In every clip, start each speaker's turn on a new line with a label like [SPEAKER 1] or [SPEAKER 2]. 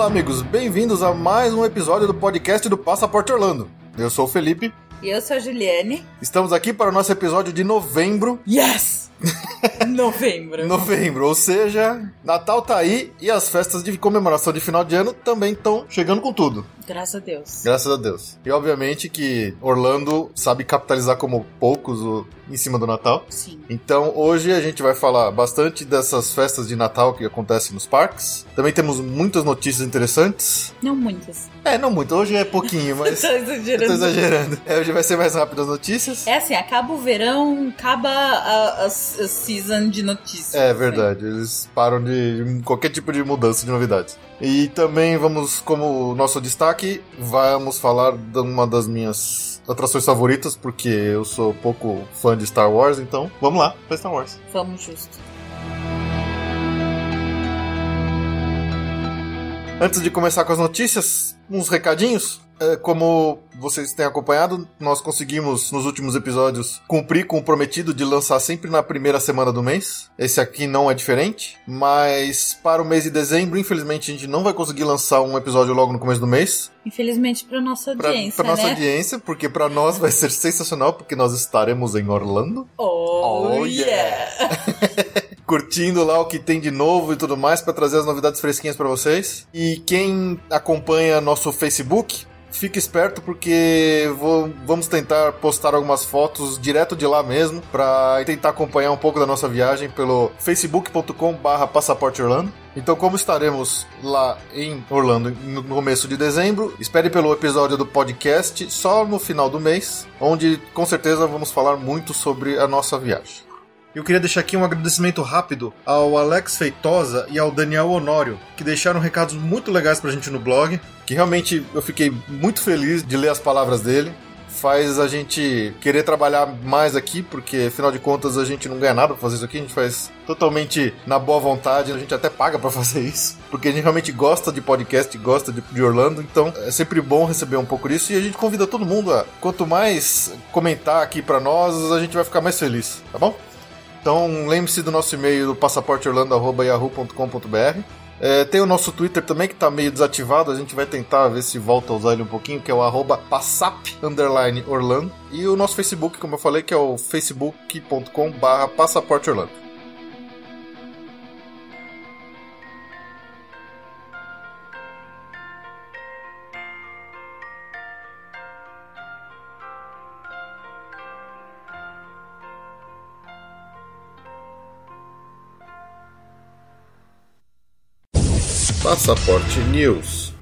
[SPEAKER 1] Olá, amigos, bem-vindos a mais um episódio do podcast do Passaporte Orlando. Eu sou o Felipe.
[SPEAKER 2] E eu sou a Juliane.
[SPEAKER 1] Estamos aqui para o nosso episódio de novembro.
[SPEAKER 2] Yes! Novembro.
[SPEAKER 1] novembro, ou seja, Natal tá aí e as festas de comemoração de final de ano também estão chegando com tudo.
[SPEAKER 2] Graças a Deus.
[SPEAKER 1] Graças a Deus. E obviamente que Orlando sabe capitalizar como poucos o, em cima do Natal.
[SPEAKER 2] Sim.
[SPEAKER 1] Então hoje a gente vai falar bastante dessas festas de Natal que acontecem nos parques. Também temos muitas notícias interessantes.
[SPEAKER 2] Não muitas.
[SPEAKER 1] É, não muito. Hoje é pouquinho, mas.
[SPEAKER 2] tô exagerando.
[SPEAKER 1] tô exagerando. É, hoje vai ser mais rápido as notícias.
[SPEAKER 2] É assim, acaba o verão, acaba a, a, a season de notícias.
[SPEAKER 1] É verdade. Eles param de qualquer tipo de mudança de novidades. E também vamos, como nosso destaque, vamos falar de uma das minhas atrações favoritas, porque eu sou pouco fã de Star Wars, então vamos lá pra Star Wars.
[SPEAKER 2] Vamos justo.
[SPEAKER 1] Antes de começar com as notícias, uns recadinhos. É, como vocês têm acompanhado, nós conseguimos nos últimos episódios cumprir com o prometido de lançar sempre na primeira semana do mês. Esse aqui não é diferente, mas para o mês de dezembro, infelizmente, a gente não vai conseguir lançar um episódio logo no começo do mês.
[SPEAKER 2] Infelizmente para nossa audiência,
[SPEAKER 1] Para nossa
[SPEAKER 2] né?
[SPEAKER 1] audiência, porque para nós vai ser sensacional, porque nós estaremos em Orlando.
[SPEAKER 2] Oh,
[SPEAKER 1] Oh,
[SPEAKER 2] yeah!
[SPEAKER 1] curtindo lá o que tem de novo e tudo mais para trazer as novidades fresquinhas para vocês. E quem acompanha nosso Facebook, fique esperto porque vou, vamos tentar postar algumas fotos direto de lá mesmo para tentar acompanhar um pouco da nossa viagem pelo facebook.com/barra passaporte Orlando. Então, como estaremos lá em Orlando no começo de dezembro, espere pelo episódio do podcast só no final do mês, onde com certeza vamos falar muito sobre a nossa viagem. Eu queria deixar aqui um agradecimento rápido ao Alex Feitosa e ao Daniel Honório, que deixaram recados muito legais pra gente no blog, que realmente eu fiquei muito feliz de ler as palavras dele. Faz a gente querer trabalhar mais aqui, porque afinal de contas a gente não ganha nada pra fazer isso aqui, a gente faz totalmente na boa vontade, a gente até paga pra fazer isso, porque a gente realmente gosta de podcast, gosta de, de Orlando, então é sempre bom receber um pouco disso e a gente convida todo mundo a quanto mais comentar aqui pra nós, a gente vai ficar mais feliz, tá bom? Então lembre-se do nosso e-mail do passaporteorlando.yahoo.com.br. É, tem o nosso Twitter também que está meio desativado, a gente vai tentar ver se volta a usar ele um pouquinho, que é o arroba passap, Orlando. E o nosso Facebook, como eu falei, que é o facebook.com barra passaporteorlando. Passaporte News.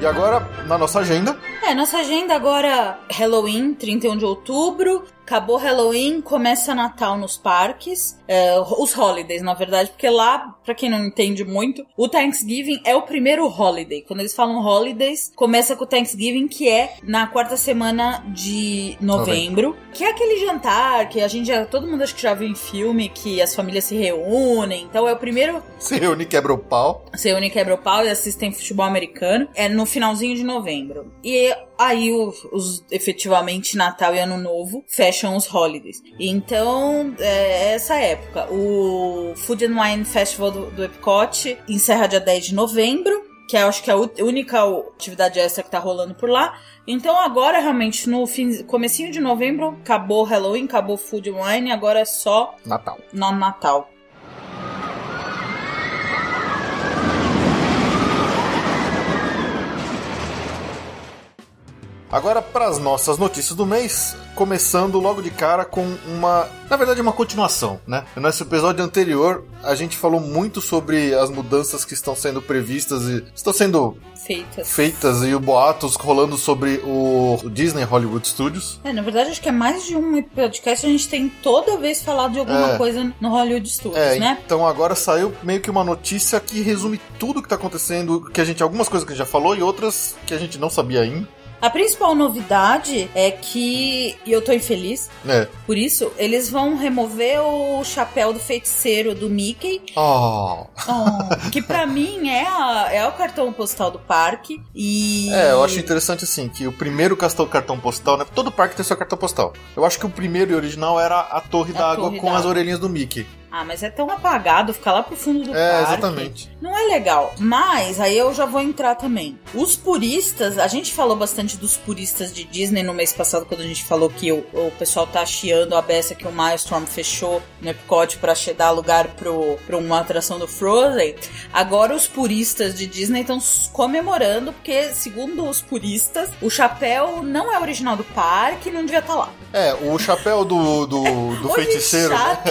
[SPEAKER 1] E agora, na nossa agenda,
[SPEAKER 2] É, nossa agenda agora, Halloween, 31 de outubro. Acabou Halloween, começa Natal nos parques. É, os holidays, na verdade, porque lá, pra quem não entende muito, o Thanksgiving é o primeiro holiday. Quando eles falam holidays, começa com o Thanksgiving, que é na quarta semana de novembro. Que é aquele jantar que a gente já. Todo mundo acho que já viu em filme, que as famílias se reúnem. Então é o primeiro
[SPEAKER 1] se reúne e quebra o pau.
[SPEAKER 2] se reúnem quebra o pau e assistem futebol americano. É no finalzinho de novembro. E aí os, os- efetivamente Natal e Ano Novo fecham os holidays. Então é essa época. O Food and Wine Festival do, do Epcot encerra dia 10 de novembro. Que eu acho que é a única atividade extra que tá rolando por lá. Então agora, realmente, no fim, comecinho de novembro, acabou Halloween, acabou Food and Wine, agora é só
[SPEAKER 1] Natal.
[SPEAKER 2] no Natal.
[SPEAKER 1] Agora para as nossas notícias do mês, começando logo de cara com uma, na verdade, uma continuação, né? No nosso episódio anterior, a gente falou muito sobre as mudanças que estão sendo previstas e estão sendo
[SPEAKER 2] Feitas.
[SPEAKER 1] feitas e o boatos rolando sobre o Disney Hollywood Studios.
[SPEAKER 2] É, na verdade, acho que é mais de um podcast a gente tem toda vez falado de alguma
[SPEAKER 1] É.
[SPEAKER 2] coisa no Hollywood Studios,
[SPEAKER 1] É,
[SPEAKER 2] né?
[SPEAKER 1] então agora saiu meio que uma notícia que resume tudo que tá acontecendo, que a gente algumas coisas que a gente já falou e outras que a gente não sabia ainda,
[SPEAKER 2] A principal novidade é que, e eu tô infeliz
[SPEAKER 1] né?
[SPEAKER 2] por isso, eles vão remover o chapéu do feiticeiro do Mickey,
[SPEAKER 1] Oh.
[SPEAKER 2] oh, que pra mim é, a- é o cartão postal do parque. E.
[SPEAKER 1] É, eu acho interessante assim, que o primeiro cartão, cartão postal, né? Todo parque tem seu cartão postal. Eu acho que o primeiro e original era a Torre
[SPEAKER 2] A
[SPEAKER 1] d'Água
[SPEAKER 2] Torre
[SPEAKER 1] com as
[SPEAKER 2] d'Água.
[SPEAKER 1] orelhinhas do Mickey.
[SPEAKER 2] Ah, mas é tão apagado ficar lá pro fundo do
[SPEAKER 1] É,
[SPEAKER 2] parque.
[SPEAKER 1] exatamente.
[SPEAKER 2] Não é legal. Mas aí eu já vou entrar também. Os puristas, a gente falou bastante dos puristas de Disney no mês passado, quando a gente falou que o, o pessoal tá chiando a beça que o Milestone fechou no Epcot pra dar lugar pro, pra uma atração do Frozen. Agora os puristas de Disney estão comemorando, porque, segundo os puristas, o chapéu não é original do parque e não devia estar lá.
[SPEAKER 1] É, o chapéu do, do, do feiticeiro.
[SPEAKER 2] chato.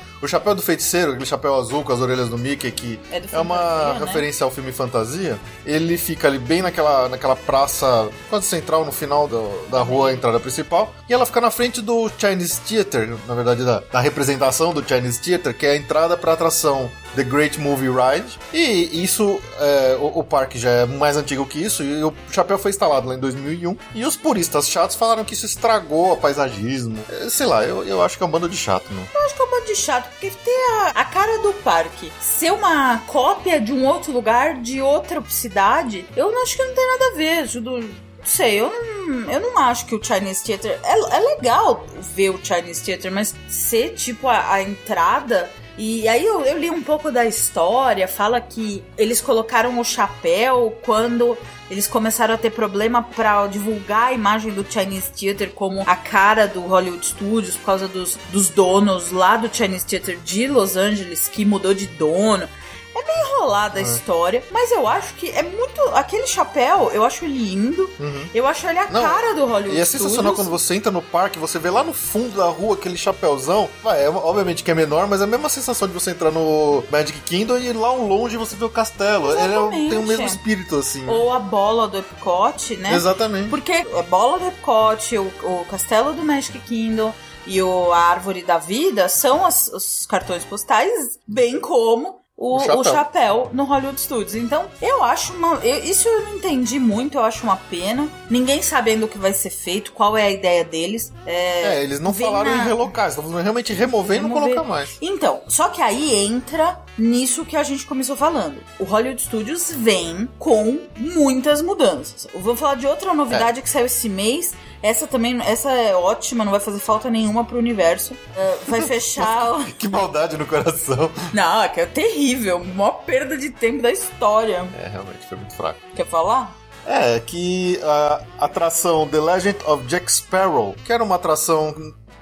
[SPEAKER 1] O chapéu do feiticeiro, aquele chapéu azul com as orelhas do Mickey, que
[SPEAKER 2] É
[SPEAKER 1] é uma
[SPEAKER 2] Fantasia, né?
[SPEAKER 1] referência ao filme Fantasia, ele fica ali bem naquela, naquela praça quase central, no final do- da rua, a entrada principal, e ela fica na frente do Chinese Theater, na verdade, da, da representação do Chinese Theater, que é a entrada para a atração The Great Movie Ride. E isso, é, o, o parque já é mais antigo que isso, e o chapéu foi instalado lá em 2001. E os puristas chatos falaram que isso estragou o paisagismo. É, sei lá, eu, eu acho que é um bando de chato.
[SPEAKER 2] Eu acho que é um bando de chato, porque ter a, a cara do parque ser uma cópia de um outro lugar, de outra cidade, eu não acho que não tem nada a ver. Isso do- Não sei, eu não, eu não acho que o Chinese Theater. É, é legal ver o Chinese Theater, mas ser tipo a, a entrada. E aí eu, eu li um pouco da história, fala que eles colocaram o chapéu quando eles começaram a ter problema pra divulgar a imagem do Chinese Theater como a cara do Hollywood Studios por causa dos, dos donos lá do Chinese Theater de Los Angeles que mudou de dono. É bem enrolada a história, mas eu acho que é muito. Aquele chapéu, eu acho ele lindo. Eu acho ele a
[SPEAKER 1] Não,
[SPEAKER 2] cara do Hollywood
[SPEAKER 1] E é sensacional
[SPEAKER 2] Studios.
[SPEAKER 1] quando você entra no parque, você vê lá no fundo da rua aquele chapéuzão. Vai, é, obviamente que é menor, mas é a mesma sensação de você entrar no Magic Kingdom e lá ao longe você vê o castelo. Ele é tem o mesmo
[SPEAKER 2] Exatamente.
[SPEAKER 1] espírito, assim.
[SPEAKER 2] Ou a bola do Epcot, né?
[SPEAKER 1] Exatamente.
[SPEAKER 2] Porque é bola do Epcot, o, o castelo do Magic Kingdom e o, a árvore da vida são as- os cartões postais, bem como o,
[SPEAKER 1] O chapéu.
[SPEAKER 2] o chapéu no Hollywood Studios. Então, eu acho uma. eu- isso eu não entendi muito, eu acho uma pena. Ninguém sabendo o que vai ser feito, qual é a ideia deles. É,
[SPEAKER 1] É, eles não falaram
[SPEAKER 2] na-
[SPEAKER 1] em relocar, eles estão realmente remover e não colocar mais.
[SPEAKER 2] Então, só que aí entra nisso que a gente começou falando. O Hollywood Studios vem com muitas mudanças. Eu vou falar de outra novidade que saiu esse mês. Essa também, essa é ótima, não vai fazer falta nenhuma pro universo. É, vai fechar. o-
[SPEAKER 1] Que maldade no coração.
[SPEAKER 2] Não, é que é terrível. Maior perda de tempo da história.
[SPEAKER 1] É, realmente, foi muito fraco.
[SPEAKER 2] Quer falar?
[SPEAKER 1] É, que a atração The Legend of Jack Sparrow, que era uma atração.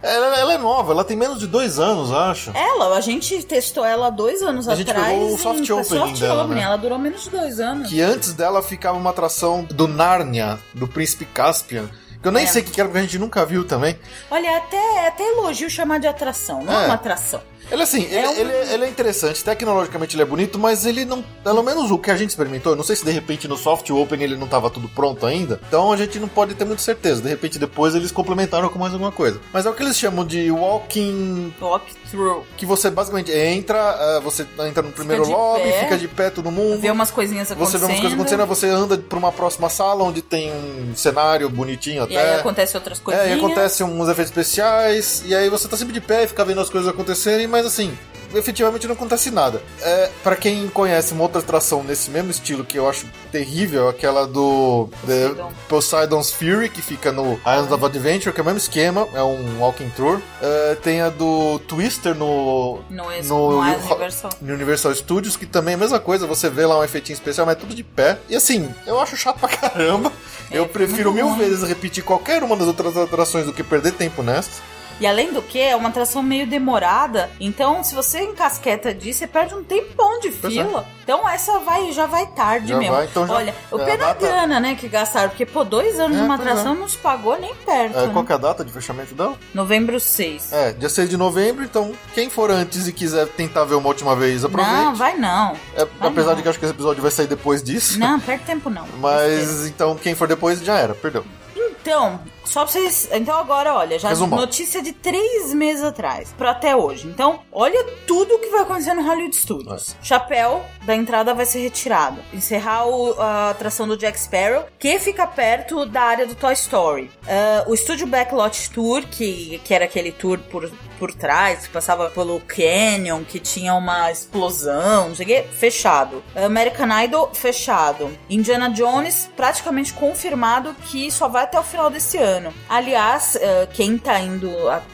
[SPEAKER 1] Ela, ela é nova, ela tem menos de dois anos, acho.
[SPEAKER 2] Ela, a gente testou ela dois anos
[SPEAKER 1] A gente
[SPEAKER 2] atrás.
[SPEAKER 1] pegou o soft opening
[SPEAKER 2] soft
[SPEAKER 1] dela,
[SPEAKER 2] opening.
[SPEAKER 1] né?
[SPEAKER 2] Ela durou menos de dois anos.
[SPEAKER 1] Que antes dela ficava uma atração do Narnia, do Príncipe Caspian. Que eu nem
[SPEAKER 2] É.
[SPEAKER 1] sei o que era, porque a gente nunca viu também.
[SPEAKER 2] Olha, até, até elogio chamar de atração, não é,
[SPEAKER 1] É.
[SPEAKER 2] uma atração.
[SPEAKER 1] Ele assim, ele,
[SPEAKER 2] um-
[SPEAKER 1] ele, ele é interessante, tecnologicamente ele é bonito, mas ele não. Pelo menos o que a gente experimentou, eu não sei se de repente no soft open ele não estava tudo pronto ainda. Então a gente não pode ter muita certeza. De repente depois eles complementaram com mais alguma coisa. Mas é o que eles chamam de walking.
[SPEAKER 2] Walkthrough.
[SPEAKER 1] Que você basicamente entra, ah, você entra no primeiro
[SPEAKER 2] de
[SPEAKER 1] lobby,
[SPEAKER 2] pé,
[SPEAKER 1] fica de pé todo mundo.
[SPEAKER 2] Ver umas coisinhas
[SPEAKER 1] Você
[SPEAKER 2] acontecendo.
[SPEAKER 1] vê umas coisas acontecendo, você anda pra uma próxima sala onde tem um cenário bonitinho até.
[SPEAKER 2] E aí acontece outras coisinhas.
[SPEAKER 1] É, e acontece uns efeitos especiais, e aí você tá sempre de pé e fica vendo as coisas acontecerem, mas assim, efetivamente não acontece nada. É, para quem conhece uma outra atração nesse mesmo estilo que eu acho terrível, aquela do The
[SPEAKER 2] Poseidon.
[SPEAKER 1] Poseidon's Fury, que fica no Islands of Adventure, que é o mesmo esquema, é um walking tour. É, tem a do Twister no,
[SPEAKER 2] No,
[SPEAKER 1] no-
[SPEAKER 2] no Island Universal.
[SPEAKER 1] Universal Studios, que também é a mesma coisa, você vê lá um efeitinho especial, mas é tudo de pé. E assim, eu acho chato pra caramba.
[SPEAKER 2] É,
[SPEAKER 1] eu
[SPEAKER 2] foi
[SPEAKER 1] prefiro mil
[SPEAKER 2] ruim.
[SPEAKER 1] vezes repetir qualquer uma das outras atrações do que perder tempo nessas.
[SPEAKER 2] E além do que, é uma atração meio demorada. Então, se você encasqueta disso, você perde um tempão de
[SPEAKER 1] é.
[SPEAKER 2] fila. Então essa vai, já vai tarde
[SPEAKER 1] Já
[SPEAKER 2] mesmo.
[SPEAKER 1] vai, então já-
[SPEAKER 2] Olha, o
[SPEAKER 1] é, a
[SPEAKER 2] pena
[SPEAKER 1] data-
[SPEAKER 2] grana, né, que gastaram, porque, pô, dois anos
[SPEAKER 1] É,
[SPEAKER 2] de uma
[SPEAKER 1] pois
[SPEAKER 2] atração
[SPEAKER 1] é.
[SPEAKER 2] não se pagou nem perto.
[SPEAKER 1] É,
[SPEAKER 2] né?
[SPEAKER 1] qual que é a data de fechamento dela?
[SPEAKER 2] Novembro 6.
[SPEAKER 1] É, dia 6 de novembro, então quem for antes e quiser tentar ver uma última vez, aproveite.
[SPEAKER 2] Não, vai não.
[SPEAKER 1] É,
[SPEAKER 2] vai
[SPEAKER 1] apesar
[SPEAKER 2] não.
[SPEAKER 1] de que acho que esse episódio vai sair depois disso.
[SPEAKER 2] Não, perde tempo não.
[SPEAKER 1] Mas então quem for depois já era, perdeu.
[SPEAKER 2] Então, só pra vocês. Então agora, olha, já
[SPEAKER 1] Resumão.
[SPEAKER 2] notícia de três meses atrás, pra até hoje. Então, olha tudo que vai acontecer no Hollywood Studios. Chapéu da entrada vai ser retirado. Encerrar o- a atração do Jack Sparrow, que fica perto da área do Toy Story. Ah, o estúdio Backlot Tour, que, que era aquele tour por, por trás, que passava pelo Canyon, que tinha uma explosão, não sei o quê, fechado. American Idol, fechado. Indiana Jones, praticamente confirmado que só vai até o final desse ano. Aliás, eh, quem tá indo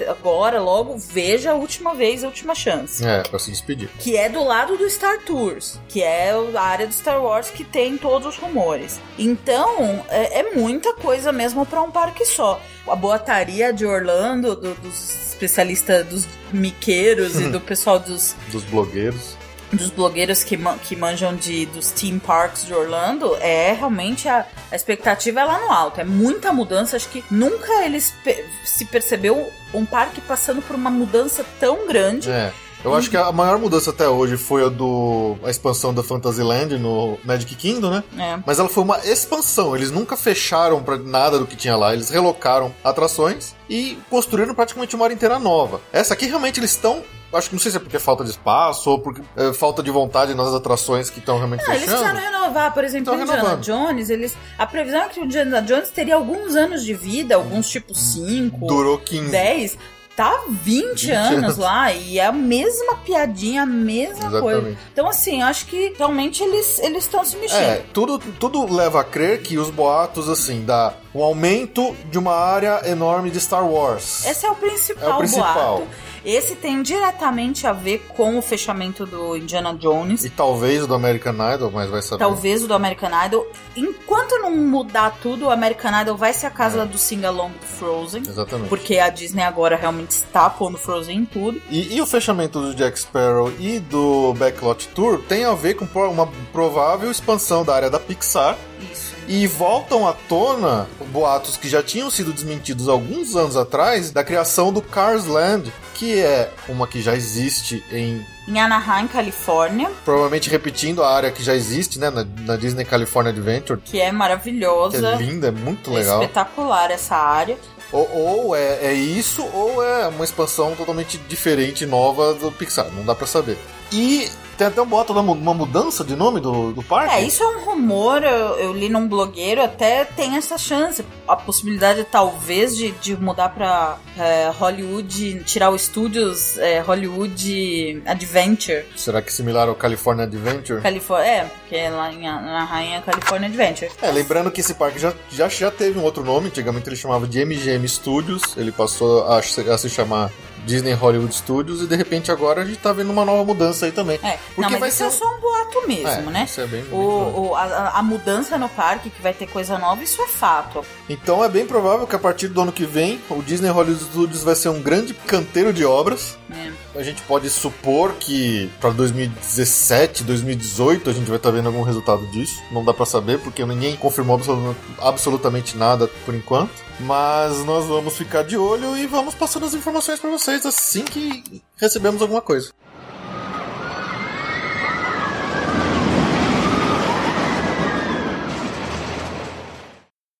[SPEAKER 2] agora, logo, veja a última vez, a última chance.
[SPEAKER 1] É, pra se despedir.
[SPEAKER 2] Que é do lado do Star Tours, que é a área do Star Wars que tem todos os rumores. Então, é, é muita coisa mesmo pra um parque só. A boataria de Orlando, do- dos especialistas, dos miqueiros e do pessoal dos,
[SPEAKER 1] Dos blogueiros.
[SPEAKER 2] Dos blogueiros que, man- que manjam de, dos theme parks de Orlando, é realmente a, a expectativa é lá no alto. É muita mudança. Acho que nunca eles pe- se percebeu um parque passando por uma mudança tão grande.
[SPEAKER 1] É. Eu acho que a maior mudança até hoje foi a do a expansão da Fantasyland no Magic Kingdom, né?
[SPEAKER 2] É.
[SPEAKER 1] Mas ela foi uma expansão. Eles nunca fecharam pra nada do que tinha lá. Eles relocaram atrações e construíram praticamente uma área inteira nova. Essa aqui realmente eles estão. Acho que não sei se é porque é falta de espaço ou porque é falta de vontade nas atrações que estão realmente
[SPEAKER 2] eles
[SPEAKER 1] fechando.
[SPEAKER 2] precisaram renovar, por exemplo, o Indiana
[SPEAKER 1] renovando.
[SPEAKER 2] Jones, eles. A previsão é que o Indiana Jones teria alguns anos de vida, alguns tipo 5,
[SPEAKER 1] Durou 15.
[SPEAKER 2] 10. Tá 20,
[SPEAKER 1] 20
[SPEAKER 2] anos,
[SPEAKER 1] anos.
[SPEAKER 2] lá e é a mesma piadinha, a mesma
[SPEAKER 1] Exatamente.
[SPEAKER 2] coisa. Então, assim, acho que realmente eles estão se mexendo.
[SPEAKER 1] É, tudo, tudo leva a crer que os boatos, assim, dá um aumento de uma área enorme de Star Wars.
[SPEAKER 2] Esse é o principal,
[SPEAKER 1] É o principal.
[SPEAKER 2] boato. Esse tem diretamente a ver com o fechamento do Indiana Jones.
[SPEAKER 1] E talvez o do American Idol, mas vai saber.
[SPEAKER 2] Talvez o do American Idol. Enquanto não mudar tudo, o American Idol vai ser a casa do sing-along do Frozen.
[SPEAKER 1] Exatamente.
[SPEAKER 2] Porque a Disney agora realmente está pondo Frozen em tudo.
[SPEAKER 1] E, e o fechamento do Jack Sparrow e do Backlot Tour tem a ver com uma provável expansão da área da Pixar.
[SPEAKER 2] Isso.
[SPEAKER 1] E voltam à tona boatos que já tinham sido desmentidos alguns anos atrás da criação do Cars Land, que é uma que já existe em.
[SPEAKER 2] Em Anaheim, Califórnia,
[SPEAKER 1] Provavelmente repetindo a área que já existe, né? Na, na Disney California Adventure,
[SPEAKER 2] que é
[SPEAKER 1] que
[SPEAKER 2] maravilhosa.
[SPEAKER 1] é linda, é muito
[SPEAKER 2] É
[SPEAKER 1] legal.
[SPEAKER 2] espetacular essa área.
[SPEAKER 1] Ou, ou é, é isso, ou é uma expansão totalmente diferente, nova do Pixar. Não dá pra saber. E tem até um boato uma mudança de nome do, do parque.
[SPEAKER 2] É, isso é um rumor, eu, eu li num blogueiro, até tem essa chance. A possibilidade, talvez, de, de mudar pra é, Hollywood, tirar o estúdios é, Hollywood Adventure.
[SPEAKER 1] Será que é similar ao California Adventure?
[SPEAKER 2] Califórnia, é, porque é lá em, na Rainha California Adventure.
[SPEAKER 1] É, lembrando que esse parque já, já, já teve um outro nome, antigamente ele chamava de MGM Studios, ele passou a, a se chamar Disney Hollywood Studios e de repente agora a gente tá vendo uma nova mudança aí também.
[SPEAKER 2] É,
[SPEAKER 1] Porque
[SPEAKER 2] não,
[SPEAKER 1] vai
[SPEAKER 2] isso
[SPEAKER 1] ser
[SPEAKER 2] é só um boato mesmo,
[SPEAKER 1] É,
[SPEAKER 2] né?
[SPEAKER 1] Isso é bem,
[SPEAKER 2] O,
[SPEAKER 1] provável.
[SPEAKER 2] o- a, a mudança no parque, que vai ter coisa nova, isso é fato.
[SPEAKER 1] Então é bem provável que a partir do ano que vem o Disney Hollywood Studios vai ser um grande canteiro de obras.
[SPEAKER 2] né?
[SPEAKER 1] A gente pode supor que para 2017, 2018 a gente vai estar vendo algum resultado disso. Não dá para saber porque ninguém confirmou absolu- absolutamente nada por enquanto. Mas nós vamos ficar de olho e vamos passando as informações para vocês assim que recebemos alguma coisa.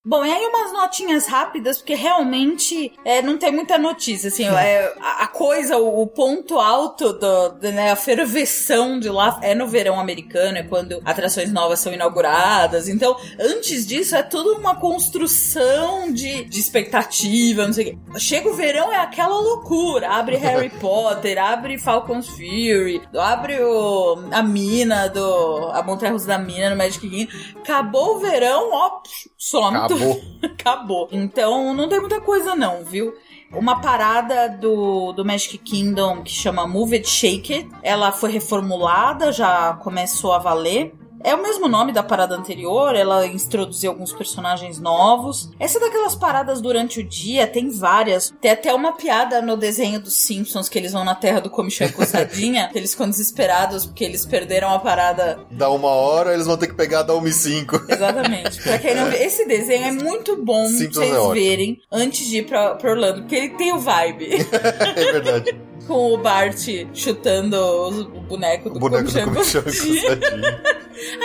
[SPEAKER 2] Bom, e aí umas notinhas rápidas, porque realmente é, não tem muita notícia, assim, é, a, coisa, o, o ponto alto do, do, né, a ferveção de lá é no verão americano, é quando atrações novas são inauguradas, então, antes disso, é tudo uma construção de, de expectativa, não sei o quê. Chega o verão, é aquela loucura, abre Harry Potter, abre Falcon's Fury, abre o, a mina do, a montanha-russa da mina no Magic Kingdom, acabou o verão, ó, some
[SPEAKER 1] Acabou.
[SPEAKER 2] Acabou. Então não tem muita coisa não, viu? Uma parada do, do Magic Kingdom que chama Move It Shake It, ela foi reformulada, já começou a valer. É o mesmo nome da parada anterior, ela introduziu alguns personagens novos. Essa é daquelas paradas durante o dia, tem várias. Tem até uma piada no desenho dos Simpsons que eles vão na terra do Comichão Coçadinha, eles ficam desesperados porque eles perderam a parada.
[SPEAKER 1] Dá uma hora, eles vão ter que pegar da 1 e 5.
[SPEAKER 2] Exatamente. Pra quem não vê, esse desenho é muito bom
[SPEAKER 1] Simpsons
[SPEAKER 2] vocês
[SPEAKER 1] é
[SPEAKER 2] verem antes de ir pra, pra Orlando, porque ele tem o vibe.
[SPEAKER 1] é verdade.
[SPEAKER 2] Com o Bart chutando o boneco do
[SPEAKER 1] O boneco do.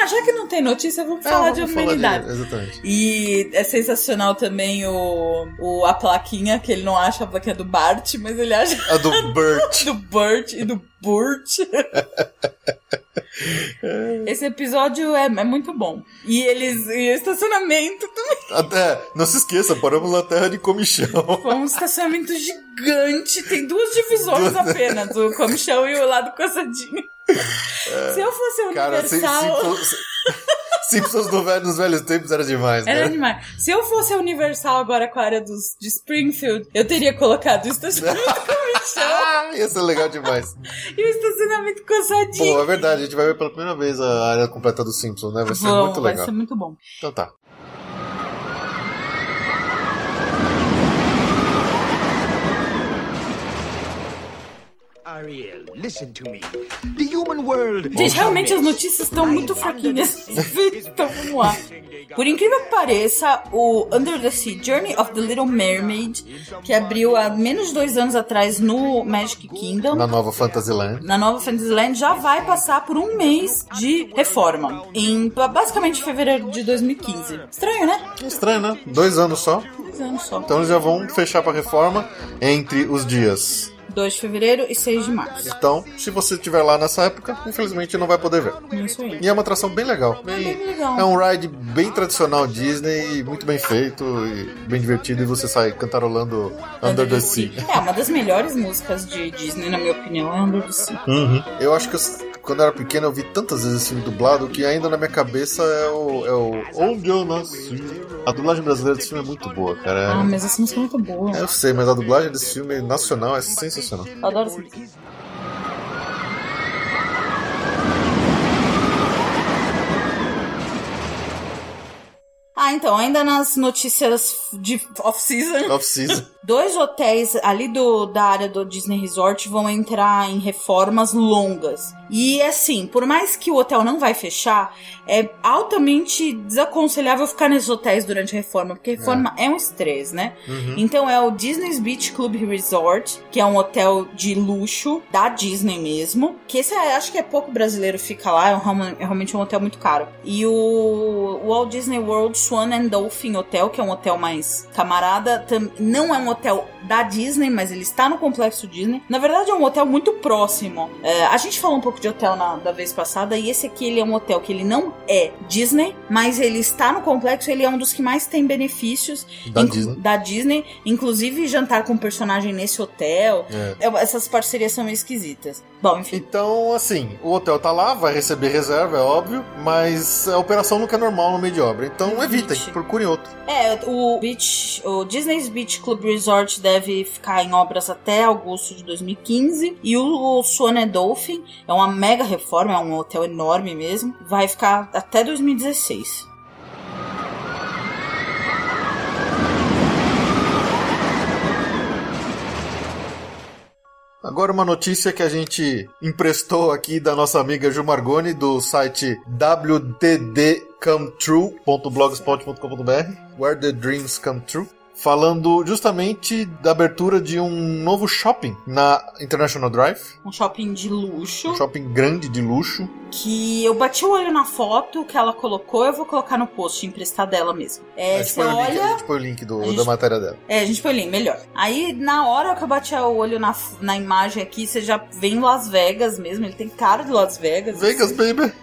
[SPEAKER 2] Ah, já que não tem notícia, vamos
[SPEAKER 1] É,
[SPEAKER 2] falar de
[SPEAKER 1] vamos falar
[SPEAKER 2] humanidade.
[SPEAKER 1] Exatamente.
[SPEAKER 2] E é sensacional também o, o, a plaquinha, que ele não acha a plaquinha do Bart, mas ele acha
[SPEAKER 1] A do Burt.
[SPEAKER 2] do Burt e do Burt. Esse episódio é, é muito bom. E eles. E o estacionamento também.
[SPEAKER 1] Até, não se esqueça, paramos na terra de comichão.
[SPEAKER 2] Foi um estacionamento gigante. Tem duas divisões apenas: o comichão e o lado coçadinho. Se eu fosse o
[SPEAKER 1] É. Cara, Sim-
[SPEAKER 2] Universal.
[SPEAKER 1] Simpsons, Simpsons do velho- nos velhos tempos era demais,
[SPEAKER 2] Era
[SPEAKER 1] né?
[SPEAKER 2] animais. Se eu fosse a Universal agora com a área dos, de Springfield, eu teria colocado o estacionamento comichão
[SPEAKER 1] ia ser legal demais.
[SPEAKER 2] e o estacionamento coçadinho.
[SPEAKER 1] Pô, é verdade, a gente vai ver pela primeira vez a área completa dos Simpsons, né? Vai ser muito
[SPEAKER 2] vai
[SPEAKER 1] legal.
[SPEAKER 2] ser muito bom.
[SPEAKER 1] Então tá.
[SPEAKER 3] Ariel, listen to me. The human world.
[SPEAKER 2] Gente, realmente as notícias estão muito fraquinhas. então vamos lá. Por incrível que pareça, o Under the Sea Journey of the Little Mermaid, que abriu há menos de dois anos atrás no Magic Kingdom,
[SPEAKER 1] Na nova Fantasyland.
[SPEAKER 2] na nova Fantasyland, já vai passar por um mês de reforma. Em basicamente fevereiro de 2015. Estranho, né?
[SPEAKER 1] Estranho, né? Dois anos só.
[SPEAKER 2] Dois anos só.
[SPEAKER 1] Então eles já vão fechar pra reforma entre os dias.
[SPEAKER 2] 2 de fevereiro e 6 de março.
[SPEAKER 1] Então, se você estiver lá nessa época, infelizmente não vai poder ver.
[SPEAKER 2] Isso aí.
[SPEAKER 1] E é uma atração bem legal. Bem,
[SPEAKER 2] bem legal.
[SPEAKER 1] É um ride bem tradicional Disney, muito bem feito e bem divertido. E você sai cantarolando Under the Sea.
[SPEAKER 2] É, uma das melhores músicas de Disney, na minha opinião, é Under the Sea.
[SPEAKER 1] Eu acho que quando eu era pequeno eu vi tantas vezes esse filme dublado que ainda na minha cabeça é o, é o Onde Eu Nasci. A dublagem brasileira desse filme é muito boa, cara.
[SPEAKER 2] Ah, mas essa música é muito boa.
[SPEAKER 1] É, eu sei, mas a dublagem desse filme nacional é sensacional.
[SPEAKER 2] Eu adoro essa música. Ah, então, ainda nas notícias de off-season,
[SPEAKER 1] Off-season.
[SPEAKER 2] Dois hotéis ali do, da área do Disney Resort vão entrar em reformas longas. E assim, por mais que o hotel não vai fechar, é altamente desaconselhável ficar nesses hotéis durante a reforma, porque reforma é, um estresse, né? Então é o Disney's Beach Club Resort, que é um hotel de luxo da Disney mesmo. Que esse é, acho que é pouco brasileiro fica lá, é, um- é realmente um hotel muito caro. E o, Walt Disney World Swan and Dolphin Hotel, que é um hotel mais camarada, não é um hotel da Disney, mas ele está no complexo Disney. Na verdade, é um hotel muito próximo. É, a gente falou um pouco de hotel na, da vez passada, e esse aqui ele é um hotel que ele não é Disney, mas ele está no complexo, ele é um dos que mais tem benefícios
[SPEAKER 1] Da Disney.
[SPEAKER 2] da Disney, inclusive jantar com personagem nesse hotel.
[SPEAKER 1] É.
[SPEAKER 2] É, Essas parcerias são meio esquisitas. Bom, enfim.
[SPEAKER 1] Então, assim, o hotel tá lá, vai receber reserva, é óbvio, mas a operação nunca é normal no meio de obra. Então evitem,
[SPEAKER 2] Evite.
[SPEAKER 1] procurem outro.
[SPEAKER 2] É, o Beach, o Disney's Beach Club Resort deve ficar em obras até agosto de 2015 e o, Swan and Dolphin é uma mega reforma, é um hotel enorme mesmo, vai ficar até 2016.
[SPEAKER 1] Agora uma notícia que a gente emprestou aqui da nossa amiga Ju Margoni do site wtdcometrue.blogspot.com.br Where the Dreams Come True falando justamente da abertura de um novo shopping na International Drive,
[SPEAKER 2] Um shopping de luxo
[SPEAKER 1] um shopping grande de luxo.
[SPEAKER 2] que eu bati o olho na foto que ela colocou, eu vou colocar no post emprestar dela mesmo. É,
[SPEAKER 1] a, gente
[SPEAKER 2] você
[SPEAKER 1] põe o link, a
[SPEAKER 2] olha,
[SPEAKER 1] gente põe o link do-
[SPEAKER 2] gente-
[SPEAKER 1] da matéria dela.
[SPEAKER 2] É, a gente foi ali, melhor. Aí, na hora que eu bati o olho na, na imagem aqui, você já vê em Las Vegas mesmo. Ele tem cara de Las Vegas.
[SPEAKER 1] Vegas,
[SPEAKER 2] assim.
[SPEAKER 1] baby!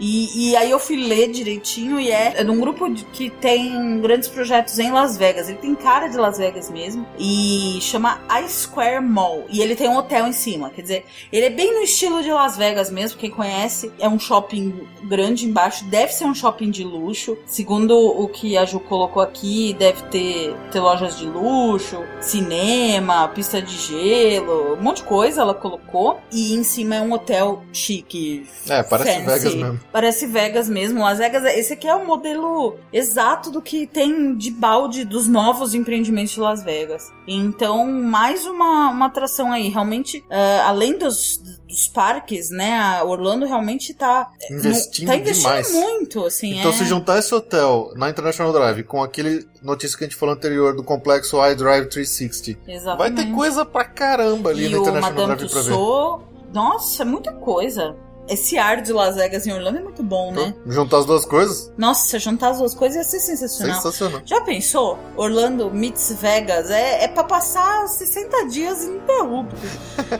[SPEAKER 2] E, e aí eu fui ler direitinho e é, é de um grupo de- que tem grandes projetos em Las Vegas. Ele tem cara de Las Vegas mesmo. E chama iSquare Mall. E ele tem um hotel em cima. Quer dizer, ele é bem no estilo de Las Vegas mesmo. Quem conhece, é um shopping grande embaixo. Deve ser um shopping de luxo. Segundo o que a Ju colocou aqui, deve ter, ter lojas de luxo, cinema, pista de gelo, um monte de coisa ela colocou. E em cima é um hotel chique.
[SPEAKER 1] É, parece
[SPEAKER 2] fancy.
[SPEAKER 1] Vegas mesmo.
[SPEAKER 2] Parece Vegas mesmo. Las Vegas, esse aqui é o modelo exato do que tem de balde dos novos empreendimentos de Las Vegas. Então, mais uma, uma atração aí. Realmente, uh, além dos, dos parques, né? A Orlando realmente tá
[SPEAKER 1] investindo,
[SPEAKER 2] tá investindo
[SPEAKER 1] demais.
[SPEAKER 2] muito, assim.
[SPEAKER 1] Então,
[SPEAKER 2] é...
[SPEAKER 1] se juntar esse hotel na International Drive com aquele notícia que a gente falou anterior do complexo iDrive 360,
[SPEAKER 2] Exatamente.
[SPEAKER 1] vai ter coisa pra caramba ali
[SPEAKER 2] e
[SPEAKER 1] na International
[SPEAKER 2] Madame
[SPEAKER 1] Drive pra ver.
[SPEAKER 2] Tussauds, nossa, é muita coisa. Esse ar de Las Vegas em Orlando é muito bom, né?
[SPEAKER 1] Então, juntar as duas coisas,
[SPEAKER 2] Nossa, juntar as duas coisas ia ser sensacional.
[SPEAKER 1] sensacional.
[SPEAKER 2] Já pensou? Orlando meets Vegas é, é pra passar 60 dias ininterrupto.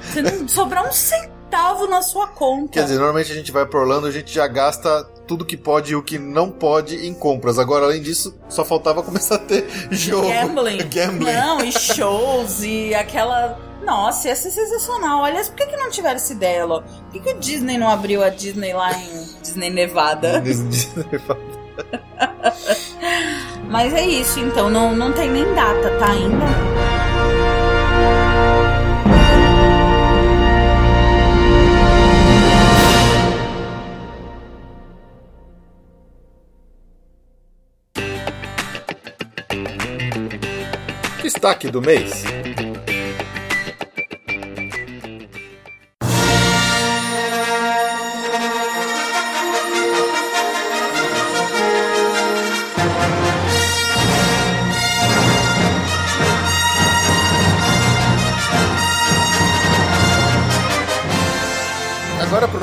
[SPEAKER 2] Você não sobrar um centavo na sua conta.
[SPEAKER 1] Quer dizer, normalmente a gente vai pra Orlando, a gente já gasta tudo que pode e o que não pode em compras. Agora, além disso, só faltava começar a ter jogo.
[SPEAKER 2] Gambling.
[SPEAKER 1] Gambling.
[SPEAKER 2] Não, e shows e aquela. Nossa, ia ser sensacional. Aliás, por que, que não tiveram essa ideia, Ló? Por que, que o Disney não abriu a Disney lá em Disney Nevada? Mas é isso, então. Não, não tem nem data, tá? Ainda.
[SPEAKER 1] Destaque do mês.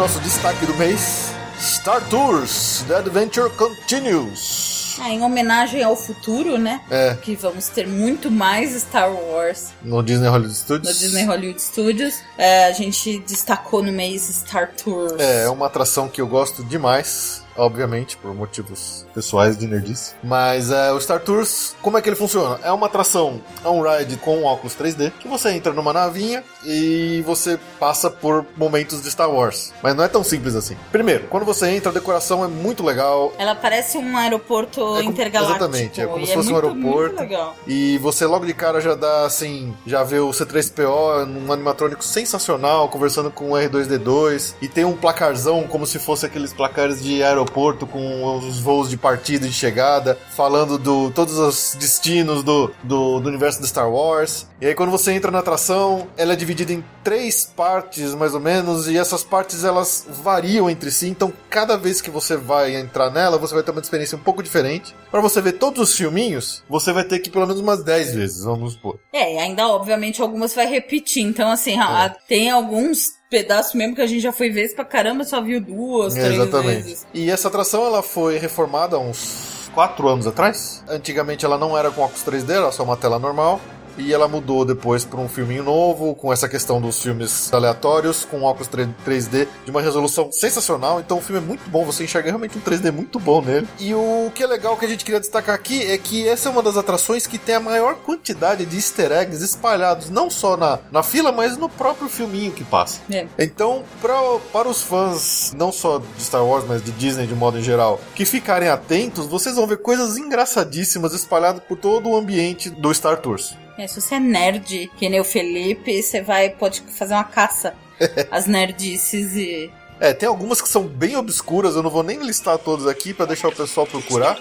[SPEAKER 1] Nosso destaque do mês: Star Tours The Adventure Continues.
[SPEAKER 2] Ah, em homenagem ao futuro, né?
[SPEAKER 1] É.
[SPEAKER 2] Que vamos ter muito mais Star Wars
[SPEAKER 1] No Disney Hollywood
[SPEAKER 2] no
[SPEAKER 1] Studios.
[SPEAKER 2] Disney Hollywood Studios. É, a gente destacou no mês Star Tours.
[SPEAKER 1] É, é uma atração que eu gosto demais. Obviamente, por motivos pessoais de nerdice. Mas é, o Star Tours, como é que ele funciona? É uma atração, é um ride com óculos 3D, que você entra numa navinha e você passa por momentos de Star Wars. Mas não é tão simples assim. Primeiro, quando você entra, a decoração é muito legal.
[SPEAKER 2] Ela parece um aeroporto
[SPEAKER 1] É como-
[SPEAKER 2] intergaláctico.
[SPEAKER 1] exatamente, é como se fosse um
[SPEAKER 2] muito,
[SPEAKER 1] aeroporto.
[SPEAKER 2] Muito legal.
[SPEAKER 1] E você logo de cara já dá assim, já vê o C3PO num animatrônico sensacional, conversando com o R2D2, e tem um placarzão como se fosse aqueles placares de aeroporto com os voos de partida e de chegada, falando do todos os destinos do, do, do universo de Star Wars. E aí quando você entra na atração, ela é dividida em três partes mais ou menos, e essas partes elas variam entre si, então cada vez que você vai entrar nela, você vai ter uma experiência um pouco diferente. Para você ver todos os filminhos, você vai ter que ir pelo menos umas 10 vezes, vamos supor.
[SPEAKER 2] É, e ainda, obviamente, algumas vai repetir. Então, assim, a- tem alguns pedaços mesmo que a gente já foi ver pra caramba, só viu duas,
[SPEAKER 1] É,
[SPEAKER 2] três
[SPEAKER 1] exatamente.
[SPEAKER 2] vezes.
[SPEAKER 1] E essa atração ela foi reformada há uns 4 anos atrás. Antigamente ela não era com óculos 3D, era só uma tela normal. E ela mudou depois para um filminho novo, com essa questão dos filmes aleatórios, com óculos 3- 3D de uma resolução sensacional. Então o filme é muito bom, você enxerga realmente um 3D muito bom nele. E o que é legal que a gente queria destacar aqui é que essa é uma das atrações que tem a maior quantidade de easter eggs espalhados, não só na, na fila, mas no próprio filminho que passa.
[SPEAKER 2] É.
[SPEAKER 1] Então, pra, para os fãs, não só de Star Wars, mas de Disney de modo em geral, que ficarem atentos, vocês vão ver coisas engraçadíssimas espalhadas por todo o ambiente do Star Tours.
[SPEAKER 2] É, se você é nerd, que nem o Felipe, você vai, pode fazer uma caça às nerdices e.
[SPEAKER 1] É, tem algumas que são bem obscuras, eu não vou nem listar todas aqui pra deixar o pessoal procurar.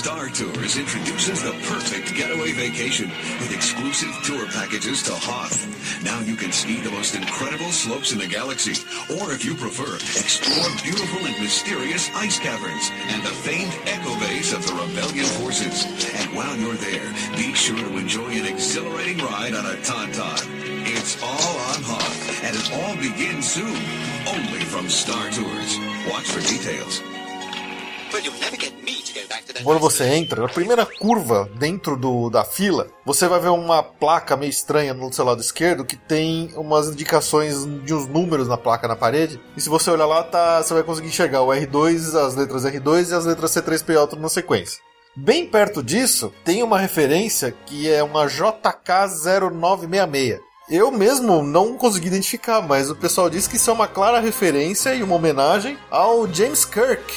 [SPEAKER 4] Star Tours introduces the perfect getaway vacation with exclusive tour packages to Hoth. Now you can ski the most incredible slopes in the galaxy, or if you prefer, explore beautiful and mysterious ice caverns and the famed echo base of the rebellion forces. And while you're there, be sure to enjoy an exhilarating ride on a Tauntaun. It's all on Hoth, and it all begins soon, only from Star Tours. Watch for details.
[SPEAKER 1] Quando você entra, na primeira curva dentro do, da fila, você vai ver uma placa meio estranha no seu lado esquerdo que tem umas indicações de uns números na placa na parede. E se você olhar lá, tá, você vai conseguir enxergar o R2, as letras R2 e as letras C3PO tudo na sequência. Bem perto disso, tem uma referência que é uma JK0966. Eu mesmo não consegui identificar, mas o pessoal diz que isso é uma clara referência e uma homenagem ao James Kirk,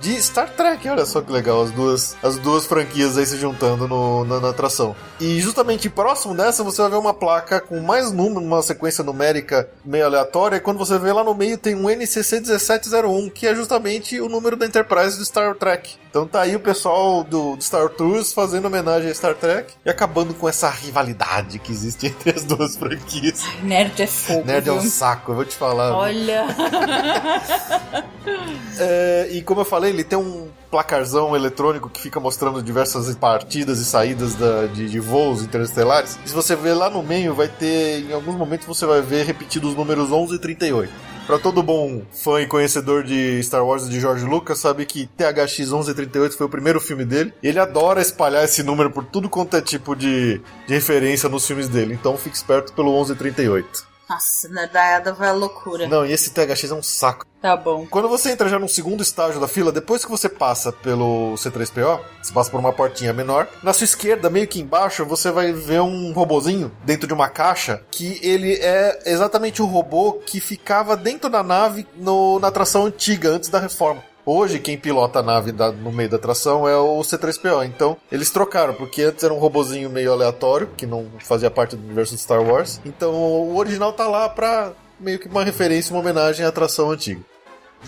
[SPEAKER 1] de Star Trek. Olha só que legal, as duas, as duas franquias aí se juntando no, na, na atração. E justamente próximo dessa você vai ver uma placa com mais número, uma sequência numérica meio aleatória. E quando você vê lá no meio tem um NCC 1701, que é justamente o número da Enterprise do Star Trek. Então tá aí o pessoal do, do Star Tours fazendo homenagem a Star Trek e acabando com essa rivalidade que existe entre as duas franquias.
[SPEAKER 2] Ai, nerd é fogo.
[SPEAKER 1] Nerd é um saco, eu vou te falar.
[SPEAKER 2] Olha.
[SPEAKER 1] É, e como eu falei, ele tem um placarzão eletrônico que fica mostrando diversas partidas e saídas da- de, de voos interestelares. E se você ver lá no meio, vai ter, em alguns momentos você vai ver repetidos os números 11 e 38. Pra todo bom fã e conhecedor de Star Wars e de George Lucas, sabe que THX 1138 foi o primeiro filme dele. Ele adora espalhar esse número por tudo quanto é tipo de, de referência nos filmes dele. Então fique esperto pelo 1138.
[SPEAKER 2] Nossa, nerdaiada vai à loucura.
[SPEAKER 1] Não, e esse THX é um saco.
[SPEAKER 2] Tá bom.
[SPEAKER 1] Quando você entra já no segundo estágio da fila, depois que você passa pelo C3PO, você passa por uma portinha menor, na sua esquerda, meio que embaixo, você vai ver um robozinho dentro de uma caixa, que ele é exatamente o robô que ficava dentro da nave no- na atração antiga, antes da reforma. Hoje, quem pilota a nave da- no meio da atração é o C3PO. Então, eles trocaram, porque antes era um robozinho meio aleatório, que não fazia parte do universo de Star Wars. Então, o original tá lá pra meio que uma referência, uma homenagem à atração antiga.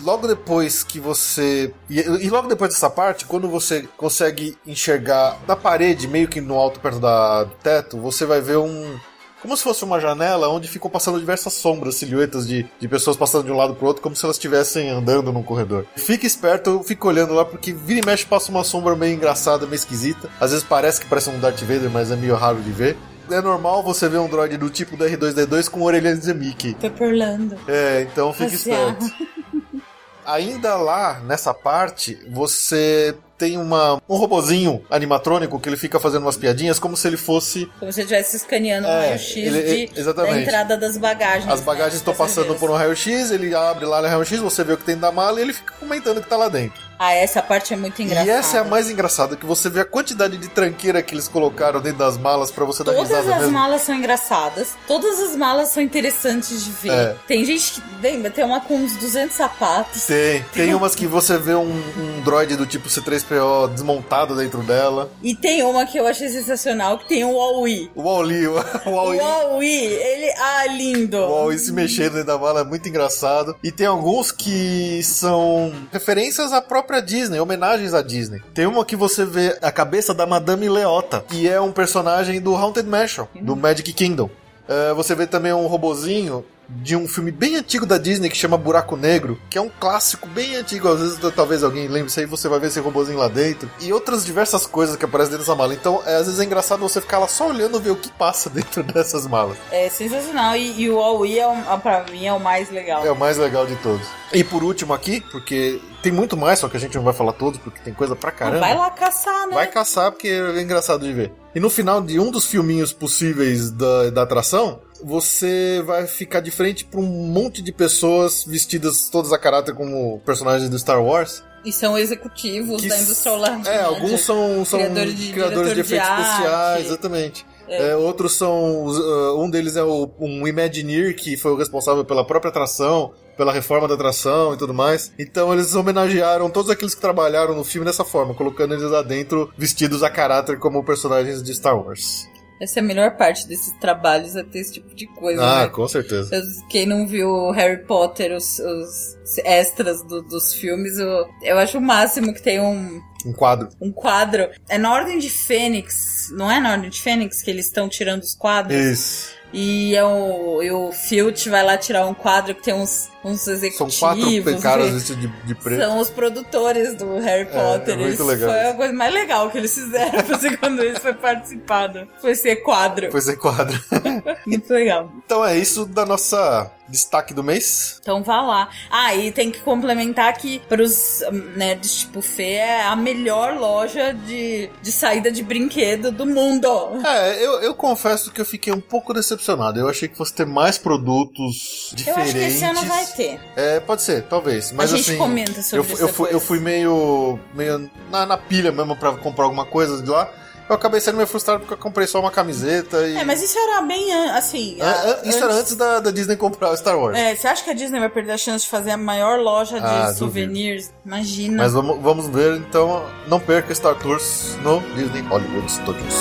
[SPEAKER 1] Logo depois que você. E, logo depois dessa parte, quando você consegue enxergar na parede, meio que no alto perto da, do teto, você vai ver um. Como se fosse uma janela onde ficam passando diversas sombras, silhuetas de, de pessoas passando de um lado pro outro, como se elas estivessem andando num corredor. Fique esperto, eu fico olhando lá, porque vira e mexe passa uma sombra meio engraçada, meio esquisita. Às vezes parece que parece um Darth Vader, mas é meio raro de ver. É normal você ver um droid do tipo do R2D2 com orelhas de Mickey.
[SPEAKER 2] Pepperlando.
[SPEAKER 1] É, então fique esperto. Ainda lá, nessa parte, você tem uma, um robozinho animatrônico que ele fica fazendo umas piadinhas como se ele fosse.
[SPEAKER 2] Como se estivesse escaneando um
[SPEAKER 1] É,
[SPEAKER 2] raio-x
[SPEAKER 1] ele-
[SPEAKER 2] de-
[SPEAKER 1] exatamente.
[SPEAKER 2] da entrada das bagagens.
[SPEAKER 1] As bagagens
[SPEAKER 2] né,
[SPEAKER 1] estão
[SPEAKER 2] dos
[SPEAKER 1] passando por um raio-x, ele abre lá no raio-x, você vê o que tem da mala e ele fica comentando o que tá lá dentro.
[SPEAKER 2] Ah, essa parte é muito engraçada.
[SPEAKER 1] E essa é a mais engraçada, que você vê a quantidade de tranqueira que eles colocaram dentro das malas pra você dar
[SPEAKER 2] Todas
[SPEAKER 1] risada
[SPEAKER 2] as
[SPEAKER 1] mesmo.
[SPEAKER 2] malas são engraçadas. Todas as malas são interessantes de ver.
[SPEAKER 1] É.
[SPEAKER 2] Tem gente que. Lembra, tem uma com uns 200 sapatos.
[SPEAKER 1] Tem, tem umas que você vê um, um droid do tipo C3PO desmontado dentro dela.
[SPEAKER 2] E tem uma que eu achei sensacional, que tem o Wall-E.
[SPEAKER 1] O Wall-E, o Wall-E,
[SPEAKER 2] ele. Ah, lindo!
[SPEAKER 1] O Wall-E se mexendo dentro da mala é muito engraçado. E tem alguns que são referências à própria Disney, homenagens à Disney. Tem uma que você vê a cabeça da Madame Leota, que é um personagem do Haunted Mansion, do Magic Kingdom. É, você vê também um robozinho de um filme bem antigo da Disney que chama Buraco Negro, que é um clássico bem antigo. Às vezes talvez alguém lembre isso aí, você vai ver esse robozinho lá dentro. E outras diversas coisas que aparecem dentro dessa mala. Então, é, às vezes é engraçado você ficar lá só olhando ver o que passa dentro dessas malas.
[SPEAKER 2] É sensacional. E, e o Wall-E, é, um- pra mim, é o mais legal.
[SPEAKER 1] É o mais legal de todos. E por último aqui, porque tem muito mais, só que a gente não vai falar todos, porque tem coisa pra caramba.
[SPEAKER 2] Vai lá caçar, né?
[SPEAKER 1] Vai caçar, porque é engraçado de ver. E no final de um dos filminhos possíveis da, da atração, você vai ficar de frente pra um monte de pessoas vestidas todas a caráter como personagens do Star Wars.
[SPEAKER 2] E são executivos
[SPEAKER 1] Que
[SPEAKER 2] da Industrial Land.
[SPEAKER 1] É, alguns
[SPEAKER 2] De-
[SPEAKER 1] são, são
[SPEAKER 2] criador de-
[SPEAKER 1] criadores de
[SPEAKER 2] de
[SPEAKER 1] efeitos
[SPEAKER 2] arte.
[SPEAKER 1] especiais, exatamente. É, outros são. uh, um deles é o, um Imagineer, que foi o responsável pela própria atração, pela reforma da atração e tudo mais. Então eles homenagearam todos aqueles que trabalharam no filme dessa forma, colocando eles lá dentro vestidos a caráter como personagens de Star Wars.
[SPEAKER 2] Essa é a melhor parte desses trabalhos, é ter esse tipo de coisa,
[SPEAKER 1] Ah,
[SPEAKER 2] né?
[SPEAKER 1] com certeza.
[SPEAKER 2] Quem não viu Harry Potter, os, os extras do- dos filmes, eu, eu acho o máximo que tem um,
[SPEAKER 1] Um quadro.
[SPEAKER 2] um quadro. É na Ordem de Fênix, não é na Ordem de Fênix que eles estão tirando os quadros?
[SPEAKER 1] Isso.
[SPEAKER 2] E, é o, e o Filch vai lá tirar um quadro que tem uns, uns
[SPEAKER 1] São
[SPEAKER 2] executivos.
[SPEAKER 1] quatro caras vestidos de, de preto.
[SPEAKER 2] São os produtores do Harry Potter.
[SPEAKER 1] é muito
[SPEAKER 2] Isso
[SPEAKER 1] legal
[SPEAKER 2] Foi a coisa mais legal que eles fizeram fazer quando isso foi participado. Foi ser quadro.
[SPEAKER 1] Pois é, quadro.
[SPEAKER 2] Muito legal.
[SPEAKER 1] então é isso da nossa destaque do mês.
[SPEAKER 2] Então vá lá. Ah, e tem que complementar que pros nerds tipo Fê é a melhor loja de, de saída de brinquedo do mundo.
[SPEAKER 1] É, eu, eu confesso que eu fiquei um pouco decepcionado. Eu achei que fosse ter mais produtos
[SPEAKER 2] Eu
[SPEAKER 1] diferentes.
[SPEAKER 2] acho que esse ano vai ter.
[SPEAKER 1] É, pode ser, talvez. Mas
[SPEAKER 2] A gente
[SPEAKER 1] assim,
[SPEAKER 2] comenta sobre
[SPEAKER 1] eu,
[SPEAKER 2] isso
[SPEAKER 1] eu, fui, eu fui meio, meio na, na pilha mesmo pra comprar alguma coisa de lá. Eu acabei sendo meio frustrado porque eu comprei só uma camiseta e.
[SPEAKER 2] É, mas isso era bem assim. A-
[SPEAKER 1] é, isso era antes da, da Disney comprar o Star Wars.
[SPEAKER 2] É, você acha que a Disney vai perder a chance de fazer a maior loja de
[SPEAKER 1] Ah, duvido.
[SPEAKER 2] souvenirs? Imagina.
[SPEAKER 1] Mas vamos, vamos ver, então não perca Star Tours no Disney Hollywood Studios.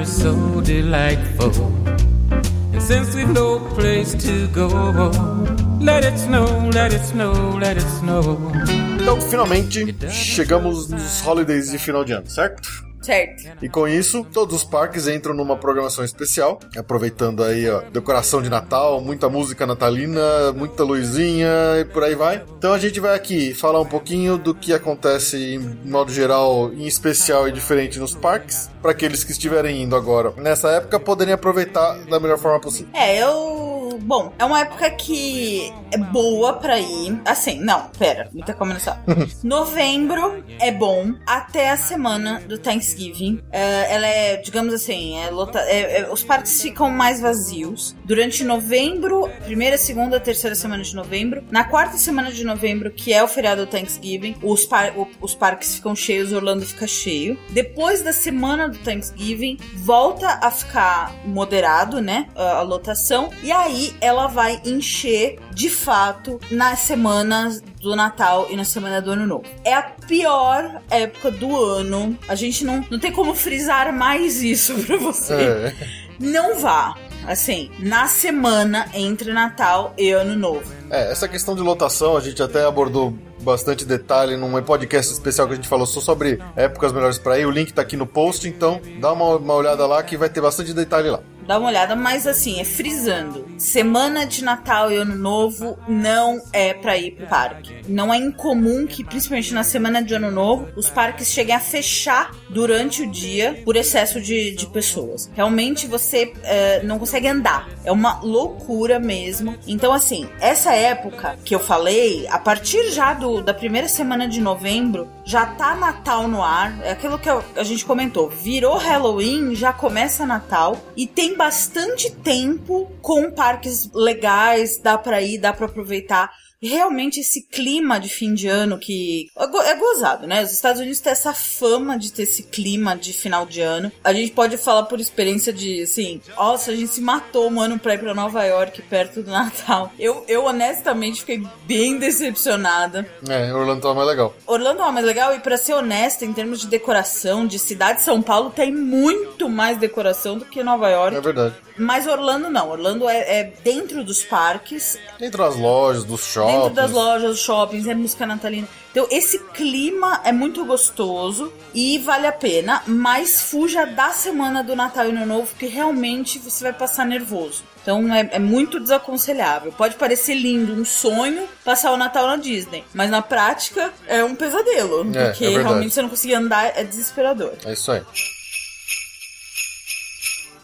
[SPEAKER 5] Is so delightful. And since we've no place to go, let it snow, let it snow, let it snow.
[SPEAKER 1] Então, finalmente, chegamos nos holidays de final de ano, certo?
[SPEAKER 2] Certo.
[SPEAKER 1] E com isso, todos os parques entram numa programação especial, aproveitando aí a decoração de Natal, muita música natalina, muita luzinha e por aí vai. Então a gente vai aqui falar um pouquinho do que acontece em modo geral, em especial e diferente nos parques, para aqueles que estiverem indo agora nessa época poderem aproveitar da melhor forma possível.
[SPEAKER 2] É, eu. Bom, é uma época que é boa pra ir. Assim, não, pera, muita começar. Novembro é bom até a semana do Thanksgiving. É, ela é, digamos assim, é lota- é- é- os parques ficam mais vazios. Durante novembro, primeira, segunda, terceira semana de novembro. Na quarta semana de novembro, que é o feriado do Thanksgiving, os, par- os parques ficam cheios, Orlando fica cheio. Depois da semana do Thanksgiving, volta a ficar moderado, né? A, a lotação. E aí ela vai encher de fato nas semanas do Natal e na semana do Ano Novo. É a pior época do ano. A gente não, não tem como frisar mais isso pra você.
[SPEAKER 1] É.
[SPEAKER 2] Não vá. Assim, na semana entre Natal e Ano Novo.
[SPEAKER 1] É, essa questão de lotação a gente até abordou bastante detalhe num podcast especial que a gente falou só sobre épocas melhores pra ir. O link tá aqui no post, então dá uma, uma olhada lá que vai ter bastante detalhe lá.
[SPEAKER 2] Dá uma olhada, mas assim, é frisando. Semana de Natal e Ano Novo não é pra ir pro parque. Não é incomum que, principalmente na semana de Ano Novo, os parques cheguem a fechar durante o dia por excesso de, de pessoas. Realmente você eh, não consegue andar. É uma loucura mesmo. Então, assim, essa época que eu falei, a partir já do, da primeira semana de novembro, já tá Natal no ar. É aquilo que a gente comentou. Virou Halloween, já começa Natal. E tem bastante tempo com parques legais, dá pra ir, dá pra aproveitar. Realmente esse clima de fim de ano que é é gozado, né? Os Estados Unidos têm essa fama de ter esse clima de final de ano. A gente pode falar por experiência de, assim, nossa, a gente se matou um ano pra ir pra Nova York perto do Natal. Eu, eu honestamente fiquei bem decepcionada.
[SPEAKER 1] É, Orlando tá mais legal.
[SPEAKER 2] Orlando é mais legal e pra ser honesta, em termos de decoração, de cidade, São Paulo tem muito mais decoração do que Nova York.
[SPEAKER 1] É verdade.
[SPEAKER 2] Mas Orlando não. Orlando é, é dentro dos parques,
[SPEAKER 1] Dentro das lojas, dos shoppings.
[SPEAKER 2] dentro das lojas, shoppings, é música natalina. Então esse clima é muito gostoso e vale a pena, mas fuja da semana do Natal e Ano Novo, porque realmente você vai passar nervoso. Então é, é muito desaconselhável. Pode parecer lindo, um sonho passar o Natal na Disney, mas na prática é um pesadelo,
[SPEAKER 1] É,
[SPEAKER 2] porque
[SPEAKER 1] é
[SPEAKER 2] realmente você não conseguir andar é desesperador.
[SPEAKER 1] É isso aí.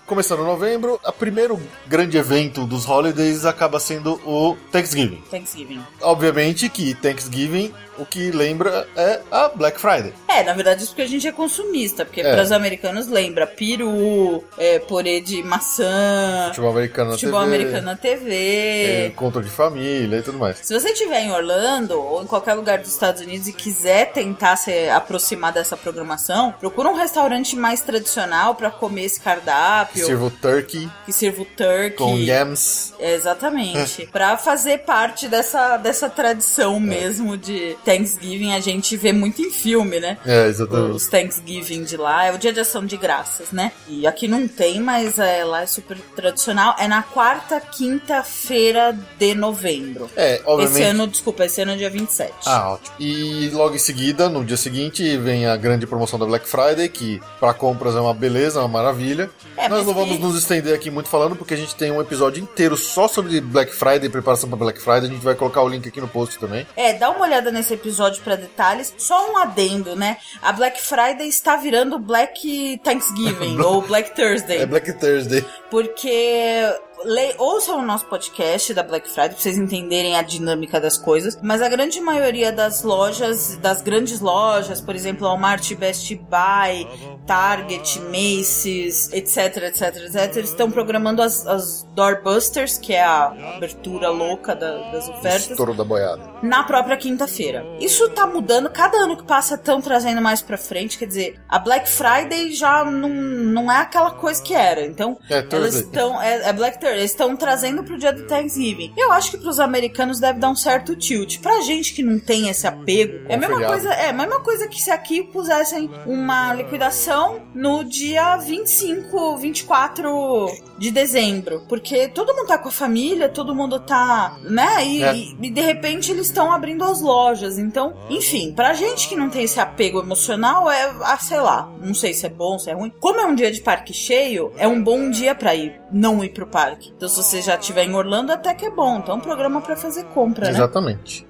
[SPEAKER 1] Começando novembro, o primeiro grande evento dos holidays acaba sendo o Thanksgiving.
[SPEAKER 2] Thanksgiving.
[SPEAKER 1] Obviamente que Thanksgiving, o que lembra é a Black Friday.
[SPEAKER 2] É, na verdade, isso porque a gente é consumista, porque
[SPEAKER 1] É.
[SPEAKER 2] para os americanos lembra peru, é, purê de maçã,
[SPEAKER 1] Futebol americano na
[SPEAKER 2] futebol
[SPEAKER 1] TV,
[SPEAKER 2] americano na TV.
[SPEAKER 1] é, encontro de família e tudo mais.
[SPEAKER 2] Se você estiver em Orlando ou em qualquer lugar dos Estados Unidos e quiser tentar se aproximar dessa programação, procura um restaurante mais tradicional para comer esse cardápio,
[SPEAKER 1] Sirvo turkey
[SPEAKER 2] que sirva o turkey.
[SPEAKER 1] com yams.
[SPEAKER 2] É, Exatamente. Pra fazer parte dessa, dessa tradição mesmo de Thanksgiving, a gente vê muito em filme, né?
[SPEAKER 1] É, exatamente.
[SPEAKER 2] Os Thanksgiving de lá. É o dia de ação de graças, né? E aqui não tem, mas é, lá é super tradicional. É na quarta, quinta-feira de novembro.
[SPEAKER 1] É, obviamente.
[SPEAKER 2] Esse ano, desculpa, esse ano é dia 27.
[SPEAKER 1] Ah, ótimo. E logo em seguida, no dia seguinte, vem a grande promoção da Black Friday, que para compras é uma beleza, uma maravilha.
[SPEAKER 2] É,
[SPEAKER 1] Nós não vamos
[SPEAKER 2] que-
[SPEAKER 1] nos estender aqui muito falando, porque a gente tem um episódio inteiro só sobre Black Friday, preparação para Black Friday. A gente vai colocar o link aqui no post também.
[SPEAKER 2] É, dá uma olhada nesse episódio pra detalhes. Só um adendo, né? A Black Friday está virando Black Thanksgiving ou Black Thursday.
[SPEAKER 1] É Black Thursday.
[SPEAKER 2] Porque le- ouçam o nosso podcast da Black Friday pra vocês entenderem a dinâmica das coisas. Mas a grande maioria das lojas, das grandes lojas, por exemplo, Walmart, Best Buy, Target, Macy's, etc, etc, etc, eles estão programando as, as doorbusters, que é a abertura louca da- das ofertas
[SPEAKER 1] Estouro da boiada.
[SPEAKER 2] na própria quinta-feira. Isso tá mudando, cada ano que passa estão trazendo mais pra frente, quer dizer, a Black Friday já não, não é aquela coisa que era. Então,
[SPEAKER 1] É,
[SPEAKER 2] elas estão é, é Black Eles estão trazendo pro dia do Thanksgiving. Eu acho que pros americanos deve dar um certo tilt. Pra gente que não tem esse apego, é a mesma
[SPEAKER 1] feriado.
[SPEAKER 2] coisa, é a mesma coisa que se aqui pusessem uma liquidação no dia 25, 24 de dezembro, porque todo mundo tá com a família, todo mundo tá, né? E,
[SPEAKER 1] É.
[SPEAKER 2] e- de repente eles estão abrindo as lojas. Então, enfim, pra gente que não tem esse apego emocional, é, ah, sei lá, não sei se é bom, se é ruim. Como é um dia de parque cheio, é um bom dia pra ir, não ir pro parque. Então, se você já estiver em Orlando, até que é bom. Então, é um programa pra fazer compra, né?
[SPEAKER 1] Exatamente.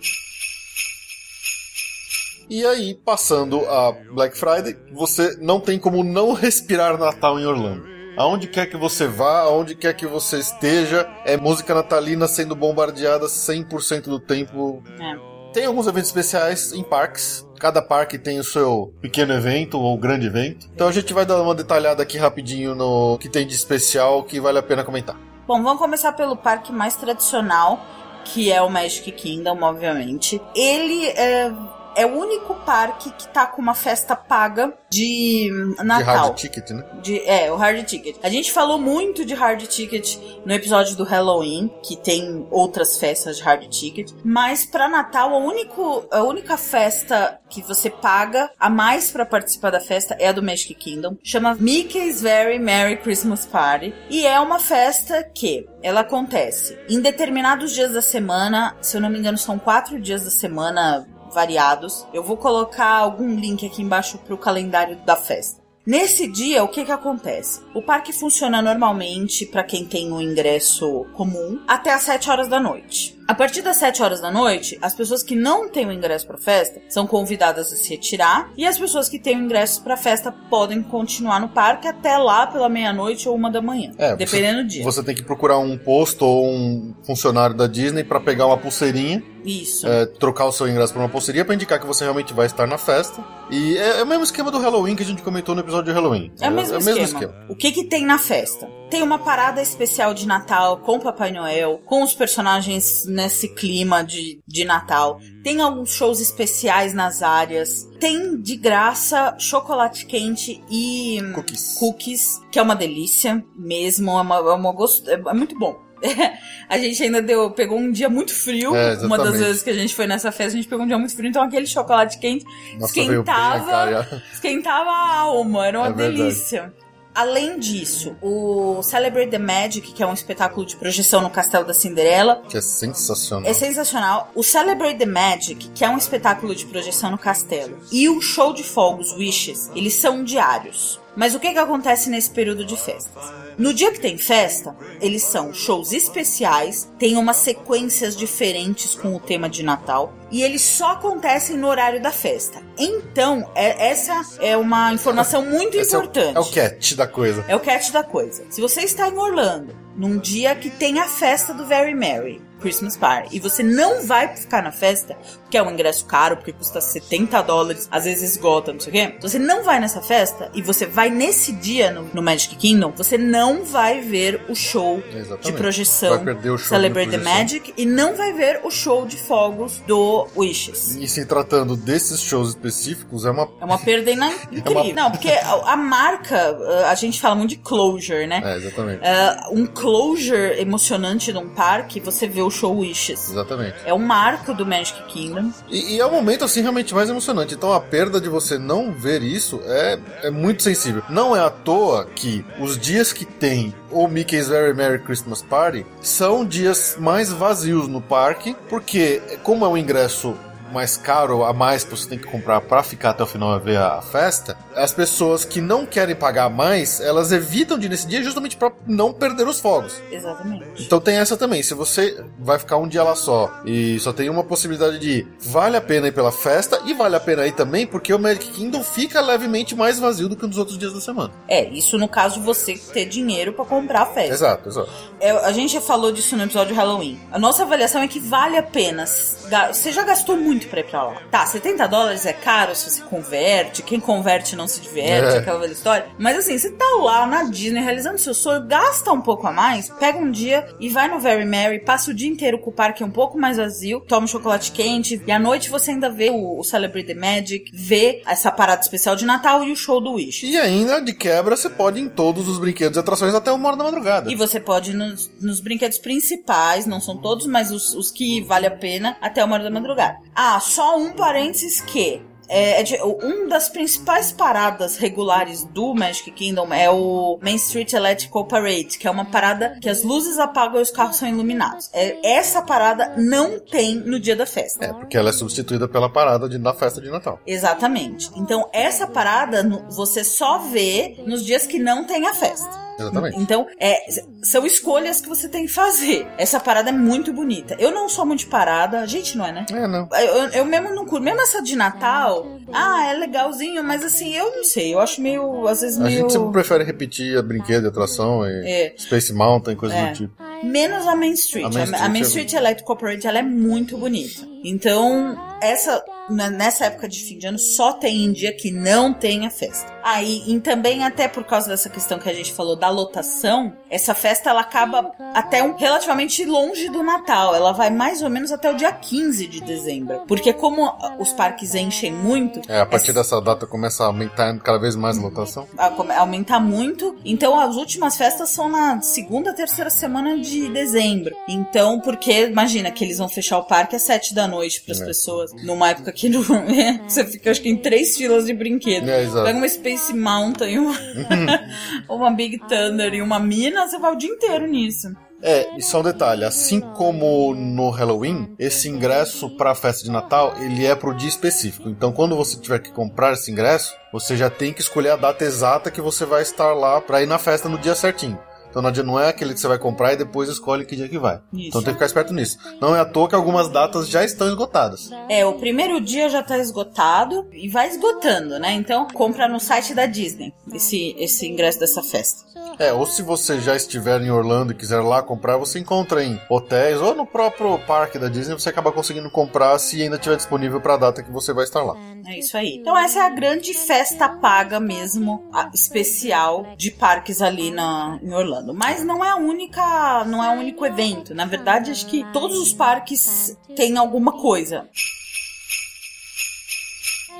[SPEAKER 1] E aí, passando a Black Friday, você não tem como não respirar Natal em Orlando. Aonde quer que você vá, aonde quer que você esteja, é música natalina sendo bombardeada 100% do tempo.
[SPEAKER 2] É.
[SPEAKER 1] Tem alguns eventos especiais em parques. Cada parque tem o seu pequeno evento ou grande evento. Então a gente vai dar uma detalhada aqui rapidinho no que tem de especial que vale a pena comentar.
[SPEAKER 2] Bom, vamos começar pelo parque mais tradicional, que é o Magic Kingdom, obviamente. Ele é, é o único parque que tá com uma festa paga de
[SPEAKER 1] De
[SPEAKER 2] Natal.
[SPEAKER 1] hard ticket, né?
[SPEAKER 2] De- é, o Hard Ticket. A gente falou muito de Hard Ticket no episódio do Halloween, que tem outras festas de Hard Ticket. Mas pra Natal, a, único, a única festa que você paga a mais pra participar da festa é a do Magic Kingdom. Chama Mickey's Very Merry Christmas Party. E é uma festa que ela acontece em determinados dias da semana. Se eu não me engano, são quatro dias da semana variados. Eu vou colocar algum link aqui embaixo pro calendário da festa. Nesse dia, o que que acontece? O parque funciona normalmente para quem tem o ingresso comum até às 7 horas da noite. A partir das 7 horas da noite, as pessoas que não têm o ingresso para festa são convidadas a se retirar e as pessoas que têm o ingresso para festa podem continuar no parque até lá pela meia-noite ou uma da manhã,
[SPEAKER 1] É, você-
[SPEAKER 2] dependendo do dia.
[SPEAKER 1] Você tem que procurar um posto ou um funcionário da Disney pra pegar uma pulseirinha,
[SPEAKER 2] Isso.
[SPEAKER 1] é, trocar o seu ingresso por uma pulseirinha pra indicar que você realmente vai estar na festa. E é, é o mesmo esquema do Halloween que a gente comentou no episódio de Halloween.
[SPEAKER 2] É o mesmo, esquema. O que que tem na festa? Tem uma parada especial de Natal com Papai Noel, com os personagens nesse clima de, de Natal. Tem alguns shows especiais nas áreas. Tem de graça chocolate quente e
[SPEAKER 1] Cookies.
[SPEAKER 2] cookies, que é uma delícia mesmo. É, uma, é, uma gosto, é, é muito bom. a gente ainda deu, pegou um dia muito frio.
[SPEAKER 1] É,
[SPEAKER 2] uma das vezes que a gente foi nessa festa, a gente pegou um dia muito frio. Então aquele chocolate quente
[SPEAKER 1] Nossa,
[SPEAKER 2] esquentava, esquentava a alma, era uma
[SPEAKER 1] É verdade.
[SPEAKER 2] delícia. Além disso, o Celebrate the Magic, que é um espetáculo de projeção no Castelo da Cinderela,
[SPEAKER 1] Que é sensacional.
[SPEAKER 2] é sensacional. O Celebrate the Magic, que é um espetáculo de projeção no castelo, e o show de fogos Wishes, eles são diários. Mas o que que acontece nesse período de festas? No dia que tem festa, eles são shows especiais, tem umas sequências diferentes com o tema de Natal, e eles só acontecem no horário da festa. Então, é- essa é uma informação muito
[SPEAKER 1] Esse é o-
[SPEAKER 2] importante.
[SPEAKER 1] É o, catch da coisa.
[SPEAKER 2] É o catch da coisa. Se você está em Orlando, num dia que tem a festa do Very Merry, Christmas Party, e você não vai ficar na festa, porque é um ingresso caro, porque custa 70 dólares, às vezes esgota, não sei o quê. Se você não vai nessa festa e você vai nesse dia no, no Magic Kingdom, você não vai ver o show
[SPEAKER 1] Exatamente.
[SPEAKER 2] de projeção
[SPEAKER 1] Vai perder o show
[SPEAKER 2] Celebrate the. Magic e não vai ver o show de fogos do Wishes.
[SPEAKER 1] E se tratando desses shows específicos, é uma.
[SPEAKER 2] É uma perda ina- incrível. Não, porque a, a marca, a gente fala muito de closure, né?
[SPEAKER 1] É, exatamente.
[SPEAKER 2] Uh, um closure emocionante de um parque, você vê o show Wishes.
[SPEAKER 1] Exatamente.
[SPEAKER 2] É um marco do Magic Kingdom.
[SPEAKER 1] E, e é o momento, assim, realmente mais emocionante. Então a perda de você não ver isso é, é muito sensível. Não é à toa que os dias que tem o Mickey's Very Merry Christmas Party são dias mais vazios no parque, porque como é um ingresso mais caro a mais que você tem que comprar pra ficar até o final e ver a festa, as pessoas que não querem pagar mais, elas evitam de ir nesse dia justamente pra não perder os fogos.
[SPEAKER 2] Exatamente.
[SPEAKER 1] Então tem essa também. Se você vai ficar um dia lá só e só tem uma possibilidade de ir, vale a pena ir pela festa e vale a pena ir também porque o Magic Kingdom fica levemente mais vazio do que nos outros dias da semana.
[SPEAKER 2] É, isso no caso você ter dinheiro pra comprar a festa.
[SPEAKER 1] Exato, exato.
[SPEAKER 2] É, a gente já falou disso no episódio Halloween. A nossa avaliação é que vale a pena. Você já gastou muito pra ir pra lá. Tá, 70 dólares é caro se você converte. Quem converte não se diverte,
[SPEAKER 1] É.
[SPEAKER 2] aquela velha história. Mas assim, você tá lá na Disney realizando seu sonho, gasta um pouco a mais, pega um dia e vai no Very Merry, passa o dia inteiro com o parque um pouco mais vazio, toma um chocolate quente e à noite você ainda vê o, o Celebrate the Magic, vê essa parada especial de Natal e o show do Wish.
[SPEAKER 1] E ainda, de quebra, você pode ir em todos os brinquedos e atrações até uma hora da madrugada.
[SPEAKER 2] E você pode ir nos, nos brinquedos principais, não são todos, mas os, os que vale a pena, até uma hora da madrugada. Ah, só um parênteses que. É, é de- um das principais paradas regulares do Magic Kingdom é o Main Street Electrical Parade, que é uma parada que as luzes apagam e os carros são iluminados. É, essa parada não tem no dia da festa.
[SPEAKER 1] É, porque ela é substituída pela parada de, na festa de Natal.
[SPEAKER 2] Exatamente. Então, essa parada você só vê nos dias que não tem a festa.
[SPEAKER 1] Exatamente.
[SPEAKER 2] Então, é, são escolhas que você tem que fazer. Essa parada é muito bonita. Eu não sou muito de parada, a gente não é, né?
[SPEAKER 1] É, não.
[SPEAKER 2] Eu, eu mesmo não curto. Mesmo essa de Natal, ah, é legalzinho, mas assim, eu não sei. Eu acho meio, às vezes,
[SPEAKER 1] A
[SPEAKER 2] meio.
[SPEAKER 1] gente sempre prefere repetir a brinquedo e atração e
[SPEAKER 2] É.
[SPEAKER 1] Space Mountain, coisas
[SPEAKER 2] É.
[SPEAKER 1] do tipo.
[SPEAKER 2] Menos a Main Street.
[SPEAKER 1] A
[SPEAKER 2] A
[SPEAKER 1] Main
[SPEAKER 2] a
[SPEAKER 1] Street
[SPEAKER 2] Main
[SPEAKER 1] é-
[SPEAKER 2] Street Electrical Parade ela é muito bonita. Então, essa nessa época de fim de ano só tem em dia que não tem a festa. Aí, e também até por causa dessa questão que a gente falou da lotação, essa festa ela acaba até um, relativamente longe do Natal. Ela vai mais ou menos até o dia 15 de dezembro. Porque como os parques enchem muito,
[SPEAKER 1] É, a partir
[SPEAKER 2] essa-
[SPEAKER 1] dessa data começa a aumentar cada vez mais a lotação.
[SPEAKER 2] a- come- aumenta muito. Então as últimas festas são na segunda, terceira semana de dezembro. Então, porque imagina que eles vão fechar o parque às sete da noite para as
[SPEAKER 1] É.
[SPEAKER 2] pessoas, numa época que não, é, você fica acho que em três filas de brinquedo.
[SPEAKER 1] É.
[SPEAKER 2] Pega uma Space Mountain, uma, uma Big Thunder e uma Mina, você vai o dia inteiro nisso.
[SPEAKER 1] É, e só um detalhe, assim como no Halloween, esse ingresso para a festa de Natal, ele é pro dia específico. Então, quando você tiver que comprar esse ingresso, você já tem que escolher a data exata que você vai estar lá para ir na festa no dia certinho. Então não é aquele que você vai comprar e depois escolhe que dia que vai.
[SPEAKER 2] Isso.
[SPEAKER 1] Então tem que ficar esperto nisso. Não é à toa que algumas datas já estão esgotadas.
[SPEAKER 2] É, o primeiro dia já tá esgotado e vai esgotando, né? Então, compra no site da Disney esse, esse ingresso dessa festa.
[SPEAKER 1] É, ou se você já estiver em Orlando e quiser lá comprar, você encontra em hotéis ou no próprio parque da Disney, você acaba conseguindo comprar se ainda estiver disponível para a data que você vai estar lá.
[SPEAKER 2] É isso aí. Então essa é a grande festa paga mesmo, especial de parques ali na, em Orlando. Mas não é a única, não é o único evento. Na verdade, acho que todos os parques têm alguma coisa.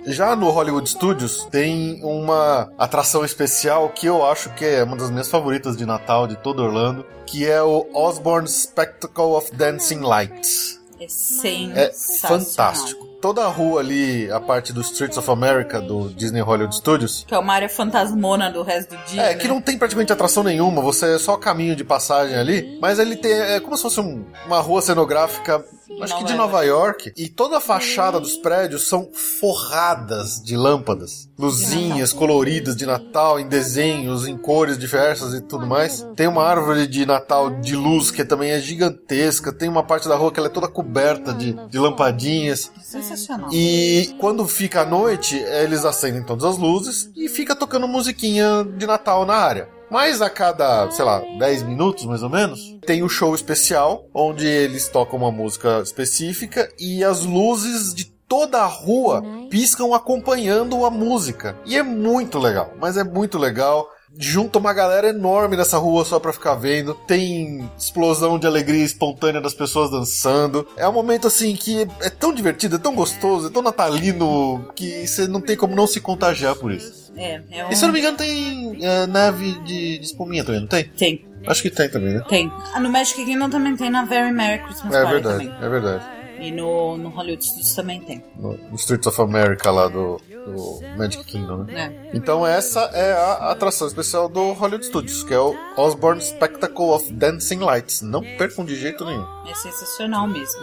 [SPEAKER 1] Já no Hollywood Studios tem uma atração especial que eu acho que é uma das minhas favoritas de Natal de todo Orlando, que é o Osborne Spectacle of Dancing Lights.
[SPEAKER 2] É
[SPEAKER 1] É
[SPEAKER 2] sensacional.
[SPEAKER 1] fantástico. Toda a rua ali, a parte do Streets of America do Disney Hollywood Studios,
[SPEAKER 2] Que é uma área fantasmona do resto do dia.
[SPEAKER 1] É,
[SPEAKER 2] né?
[SPEAKER 1] que não tem praticamente atração nenhuma, você é só caminho de passagem ali, mas ele tem, é como se fosse um- uma rua cenográfica, acho que de
[SPEAKER 2] Nova
[SPEAKER 1] Nova York, e toda a fachada dos prédios são forradas de lâmpadas, luzinhas coloridas de Natal, em desenhos, em cores diversas e tudo mais. Tem uma árvore de Natal de luz que também é gigantesca, tem uma parte da rua que ela é toda coberta de, de lampadinhas.
[SPEAKER 2] Sensacional.
[SPEAKER 1] E quando fica a noite, eles acendem todas as luzes e fica tocando musiquinha de Natal na área. Mas a cada, sei lá, 10 minutos mais ou menos, tem o show especial, onde eles tocam uma música específica e as luzes de toda a rua piscam acompanhando a música. E é muito legal, mas é muito legal. Junta uma galera enorme nessa rua só pra ficar vendo. Tem explosão de alegria espontânea das pessoas dançando. É um momento assim que é tão divertido, é tão gostoso, é tão natalino que você não tem como não se contagiar por isso.
[SPEAKER 2] É, é um...
[SPEAKER 1] E se eu não me engano, tem eh, nave de, de espuminha também, não tem?
[SPEAKER 2] Tem,
[SPEAKER 1] Acho que tem também, né?
[SPEAKER 2] tem. Ah, no Magic Kingdom também tem na Very Merry Christmas
[SPEAKER 1] É
[SPEAKER 2] Party
[SPEAKER 1] verdade,
[SPEAKER 2] também.
[SPEAKER 1] é verdade.
[SPEAKER 2] E no, no Hollywood Studios também tem.
[SPEAKER 1] No, no Streets of America lá do, do Magic Kingdom, né?
[SPEAKER 2] É.
[SPEAKER 1] Então essa é a atração especial do Hollywood Studios, que é o Osborne Spectacle of Dancing Lights. Não percam de jeito nenhum.
[SPEAKER 2] É sensacional mesmo.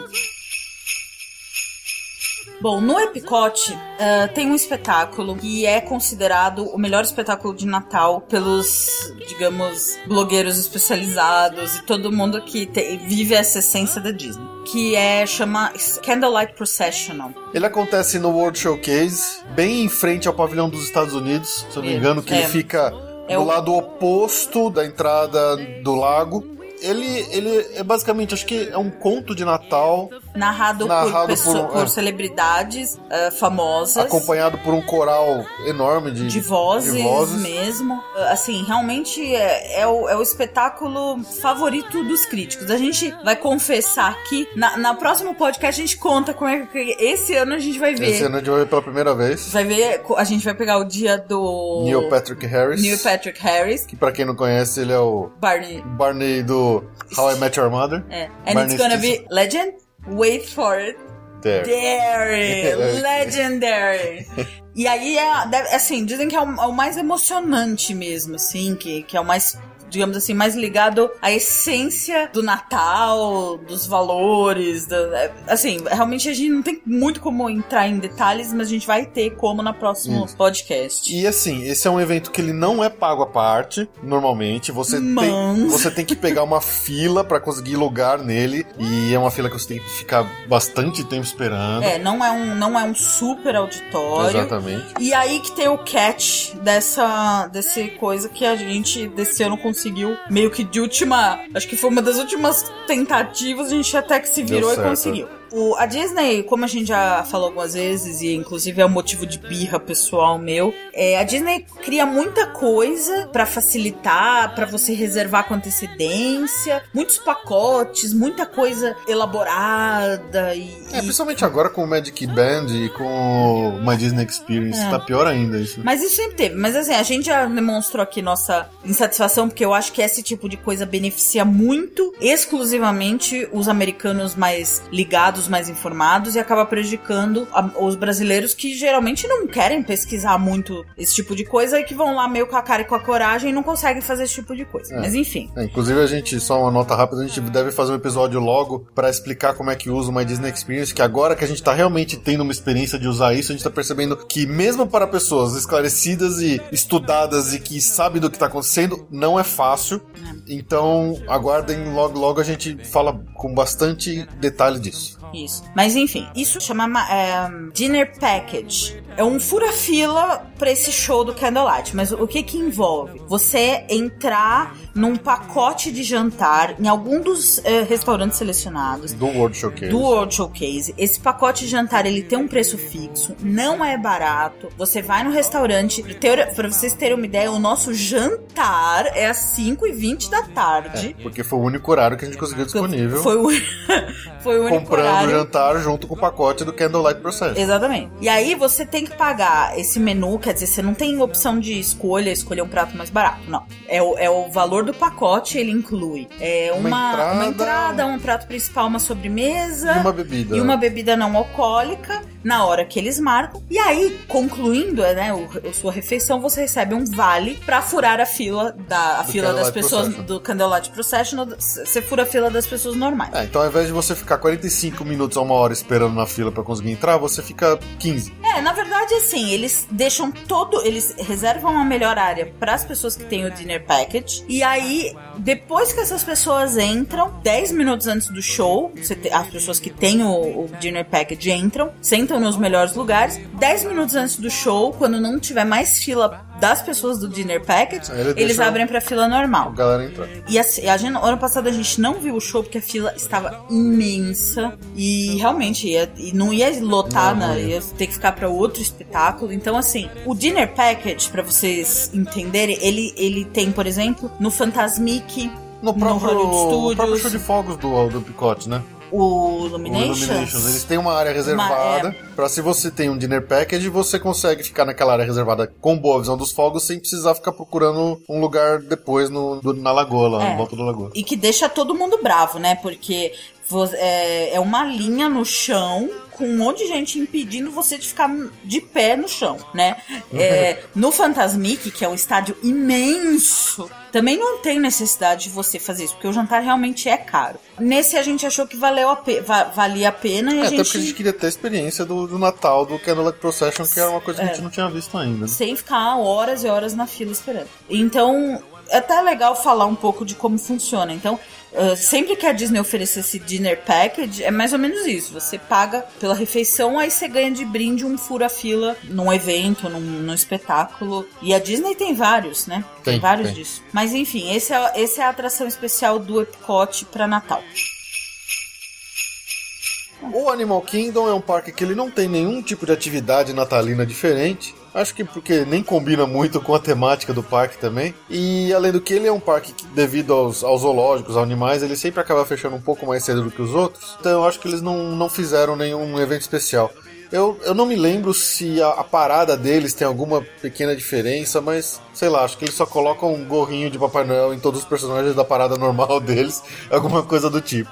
[SPEAKER 2] Bom, no Epicote ah, tem um espetáculo que é considerado o melhor espetáculo de Natal pelos, digamos, blogueiros especializados e todo mundo que te- vive essa essência da Disney. Que é, chama Candlelight Processional.
[SPEAKER 1] Ele acontece no World Showcase, bem em frente ao pavilhão dos Estados Unidos, se eu não me
[SPEAKER 2] É,
[SPEAKER 1] engano, que
[SPEAKER 2] é.
[SPEAKER 1] ele fica
[SPEAKER 2] É
[SPEAKER 1] do
[SPEAKER 2] o-
[SPEAKER 1] lado oposto da entrada do lago. Ele, ele é basicamente, acho que é um conto de Natal,
[SPEAKER 2] Narrado,
[SPEAKER 1] Narrado
[SPEAKER 2] por, pessoa-
[SPEAKER 1] por-
[SPEAKER 2] por
[SPEAKER 1] é.
[SPEAKER 2] celebridades ah, famosas.
[SPEAKER 1] acompanhado por um coral enorme de,
[SPEAKER 2] de vozes,
[SPEAKER 1] de vozes.
[SPEAKER 2] mesmo. Assim, realmente é, é o, é o espetáculo favorito dos críticos. A gente vai confessar aqui. Na, na próximo podcast a gente conta como é que esse ano a gente vai ver.
[SPEAKER 1] Esse ano a gente vai ver pela primeira vez.
[SPEAKER 2] Vai ver, a gente vai pegar o dia do
[SPEAKER 1] Neil Patrick Harris.
[SPEAKER 2] Neil Patrick Harris,
[SPEAKER 1] Que pra quem não conhece, ele é o
[SPEAKER 2] Barney.
[SPEAKER 1] Barney do How I Met Your Mother.
[SPEAKER 2] É. And
[SPEAKER 1] Barney
[SPEAKER 2] it's gonna
[SPEAKER 1] Stinson.
[SPEAKER 2] be legend. Wait for it.
[SPEAKER 1] There.
[SPEAKER 2] Legendary! Legendary! E aí, é, deve- assim, dizem que é o, é o mais emocionante mesmo, assim, que, que é o mais, digamos assim, mais ligado à essência do Natal, dos valores, da- é, assim, realmente a gente não tem muito como entrar em detalhes, mas a gente vai ter como no próximo podcast.
[SPEAKER 1] E assim, esse é um evento que ele não é pago à parte, normalmente. Você, tem, você tem que pegar uma fila pra conseguir lugar nele. E é uma fila que você tem que ficar bastante tempo esperando.
[SPEAKER 2] É, não é um, não é um super auditório.
[SPEAKER 1] Exatamente.
[SPEAKER 2] E aí que tem o catch dessa desse coisa que a gente desse ano conseguiu meio que de última, acho que foi uma das últimas tentativas, a gente até que se virou e conseguiu. O, a Disney, como a gente já falou algumas vezes, e inclusive é um motivo de birra pessoal meu, é, a Disney cria muita coisa pra facilitar, pra você reservar com antecedência, muitos pacotes, muita coisa elaborada e,
[SPEAKER 1] É,
[SPEAKER 2] e
[SPEAKER 1] principalmente agora com o Magic Band e com o My Disney Experience,
[SPEAKER 2] É.
[SPEAKER 1] tá pior ainda isso.
[SPEAKER 2] Mas isso sempre teve. Mas assim, a gente já demonstrou aqui nossa insatisfação, porque eu acho que esse tipo de coisa beneficia muito, exclusivamente, os americanos mais ligados, mais informados, e acaba prejudicando a- os brasileiros que geralmente não querem pesquisar muito esse tipo de coisa e que vão lá meio com a cara e com a coragem e não conseguem fazer esse tipo de coisa.
[SPEAKER 1] É.
[SPEAKER 2] Mas enfim.
[SPEAKER 1] É, inclusive, a gente, só uma nota rápida, a gente deve fazer um episódio logo pra explicar como é que usa o My Disney Experience, que agora que a gente tá realmente tendo uma experiência de usar isso, a gente tá percebendo que mesmo para pessoas esclarecidas e estudadas e que sabem do que tá acontecendo, não é fácil. Então, aguardem, logo logo a gente fala com bastante detalhe disso.
[SPEAKER 2] Isso. Mas enfim, isso chama ma- é, Dinner Package. É um fura-fila pra esse show do Candlelight. Mas o que que envolve? Você entrar num pacote de jantar em algum dos eh, restaurantes selecionados.
[SPEAKER 1] Do World Showcase.
[SPEAKER 2] Do World Showcase. Esse pacote de jantar ele tem um preço fixo, não é barato. Você vai no restaurante, pra ter- pra vocês terem uma ideia, o nosso jantar é às 5h20 da tarde.
[SPEAKER 1] Porque foi o único horário que a gente conseguiu disponível.
[SPEAKER 2] Foi o, foi o único
[SPEAKER 1] comprando
[SPEAKER 2] horário.
[SPEAKER 1] o jantar junto com o pacote do Candlelight Process.
[SPEAKER 2] Exatamente. E aí você tem que pagar esse menu, quer dizer, você não tem opção de escolha, escolher um prato mais barato. Não. É o, é o valor do pacote, ele inclui é uma,
[SPEAKER 1] Uma entrada-
[SPEAKER 2] uma entrada, um prato principal, uma sobremesa.
[SPEAKER 1] E uma bebida.
[SPEAKER 2] E uma bebida não alcoólica na hora que eles marcam. E aí, concluindo né, o, a sua refeição, você recebe um vale pra furar a fila da a fila das pessoas
[SPEAKER 1] Procession.
[SPEAKER 2] do Candlelight Procession. Você fura a fila das pessoas normais.
[SPEAKER 1] É, então ao invés de você ficar 45 minutos a uma hora esperando na fila pra conseguir entrar, você fica 15.
[SPEAKER 2] É, na verdade, assim, eles deixam todo. Eles reservam uma melhor área para as pessoas que têm o dinner package. E aí, depois que essas pessoas entram, 10 minutos antes do show, você te- as pessoas que têm o, o dinner package entram, sentam nos melhores lugares. 10 minutos antes do show, quando não tiver mais fila das pessoas do dinner package,
[SPEAKER 1] Aí ele
[SPEAKER 2] eles abrem pra fila
[SPEAKER 1] A
[SPEAKER 2] normal.
[SPEAKER 1] galera entrar.
[SPEAKER 2] E assim, a gente, ano passado a gente não viu o show porque a fila estava imensa e realmente ia, e não ia lotar,
[SPEAKER 1] Não, não
[SPEAKER 2] né?
[SPEAKER 1] ia.
[SPEAKER 2] ia ter que ficar para outro espetáculo. Então, assim, o Dinner Package, pra vocês entenderem, ele, ele tem, por exemplo, no Fantasmic,
[SPEAKER 1] No próprio,
[SPEAKER 2] Hollywood
[SPEAKER 1] o próprio show de fogos do, do Picote, né?
[SPEAKER 2] O
[SPEAKER 1] O
[SPEAKER 2] Illuminations.
[SPEAKER 1] Eles têm uma área reservada
[SPEAKER 2] é.
[SPEAKER 1] pra se você tem um dinner package, você consegue ficar naquela área reservada com boa visão dos fogos sem precisar ficar procurando um lugar depois no, do- na lagoa, lá,
[SPEAKER 2] É.
[SPEAKER 1] em volta da lagoa.
[SPEAKER 2] E que deixa todo mundo bravo, né? Porque é, é uma linha no chão com um monte de gente impedindo você de ficar de pé no chão, né? É, no Fantasmic, que é um estádio imenso, também não tem necessidade de você fazer isso, porque o jantar realmente é caro. Nesse a gente achou que valeu a pe- va- valia a pena e
[SPEAKER 1] É,
[SPEAKER 2] a
[SPEAKER 1] até
[SPEAKER 2] gente,
[SPEAKER 1] porque a gente queria ter a experiência do, do Natal do Candlelight Procession, que era uma coisa que a
[SPEAKER 2] É.
[SPEAKER 1] gente não tinha visto ainda. né?
[SPEAKER 2] sem ficar horas e horas na fila esperando. Então, é até legal falar um pouco de como funciona. Então, uh, sempre que a Disney oferecer esse dinner package, é mais ou menos isso. Você paga pela refeição, aí você ganha de brinde um fura-fila num evento, num, num espetáculo. E a Disney tem vários, né? Tem,
[SPEAKER 1] Tem,
[SPEAKER 2] vários
[SPEAKER 1] tem.
[SPEAKER 2] disso. Mas enfim, esse é, esse é a atração especial do Epcot pra Natal.
[SPEAKER 1] O Animal Kingdom é um parque que ele não tem nenhum tipo de atividade natalina diferente. Acho que porque nem combina muito com a temática do parque também. E além do que, ele é um parque que, devido aos, aos zoológicos, aos animais, ele sempre acaba fechando um pouco mais cedo do que os outros. Então acho que eles não, não fizeram nenhum evento especial. Eu, eu não me lembro se a, a parada deles tem alguma pequena diferença, mas sei lá, acho que eles só colocam um gorrinho de Papai Noel em todos os personagens da parada normal deles, alguma coisa do tipo.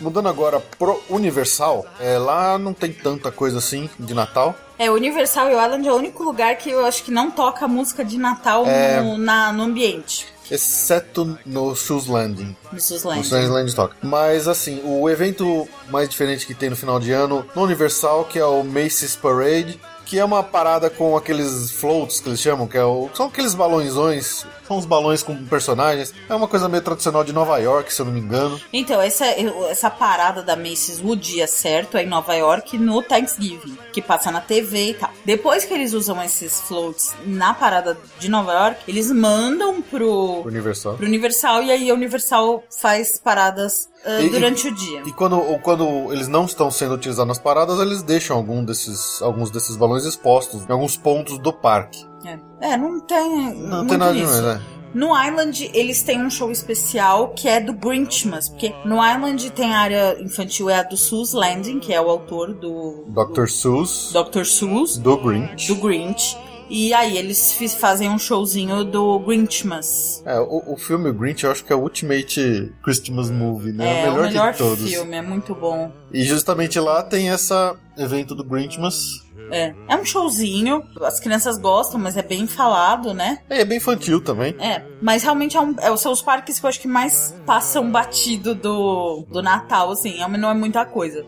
[SPEAKER 1] Mudando agora pro Universal, é, lá não tem tanta coisa assim de Natal.
[SPEAKER 2] É, o Universal Island é o único lugar que eu acho que não toca música de Natal
[SPEAKER 1] É.
[SPEAKER 2] no, na- no ambiente.
[SPEAKER 1] Exceto no Shoes Landing.
[SPEAKER 2] No Sus
[SPEAKER 1] No
[SPEAKER 2] Land.
[SPEAKER 1] Shoes Landing toca. Mas assim, o evento mais diferente que tem no final de ano no Universal, que é o Macy's Parade, que é uma parada com aqueles floats que eles chamam, que é o, são aqueles balõezões, são os balões com personagens. É uma coisa meio tradicional de Nova York, se eu não me engano.
[SPEAKER 2] Então, essa, essa parada da Macy's, o dia certo é em Nova York no Thanksgiving, que passa na TV e tal. Depois que eles usam esses floats na parada de Nova York, eles mandam pro,
[SPEAKER 1] Universal.
[SPEAKER 2] pro Universal e aí a Universal faz paradas ah,
[SPEAKER 1] E-
[SPEAKER 2] durante o dia.
[SPEAKER 1] E quando, quando eles não estão sendo utilizados nas paradas, eles deixam algum desses, alguns desses balões expostos em alguns pontos do parque.
[SPEAKER 2] É, É, não tem.
[SPEAKER 1] Não
[SPEAKER 2] muito
[SPEAKER 1] tem nada
[SPEAKER 2] isso.
[SPEAKER 1] demais, né?
[SPEAKER 2] No Island, eles têm um show especial que é do Grinchmas, porque no Island tem a área infantil, é a do Sus Landing, que é o autor do
[SPEAKER 1] Dr. Seuss,
[SPEAKER 2] Dr. Seuss,
[SPEAKER 1] do Grinch.
[SPEAKER 2] do Grinch. E aí eles fazem um showzinho do Grinchmas.
[SPEAKER 1] É, o, o filme Grinch eu acho que é o Ultimate Christmas Movie, né?
[SPEAKER 2] É,
[SPEAKER 1] o melhor,
[SPEAKER 2] o melhor
[SPEAKER 1] de todos.
[SPEAKER 2] filme, é muito bom.
[SPEAKER 1] E justamente lá tem esse evento do Grinchmas.
[SPEAKER 2] É. é um showzinho, as crianças gostam, mas é bem falado, né?
[SPEAKER 1] É, é bem infantil também.
[SPEAKER 2] É, mas realmente é um, é, são os parques que eu acho que mais passam batido do, do Natal, assim, é- não é muita coisa.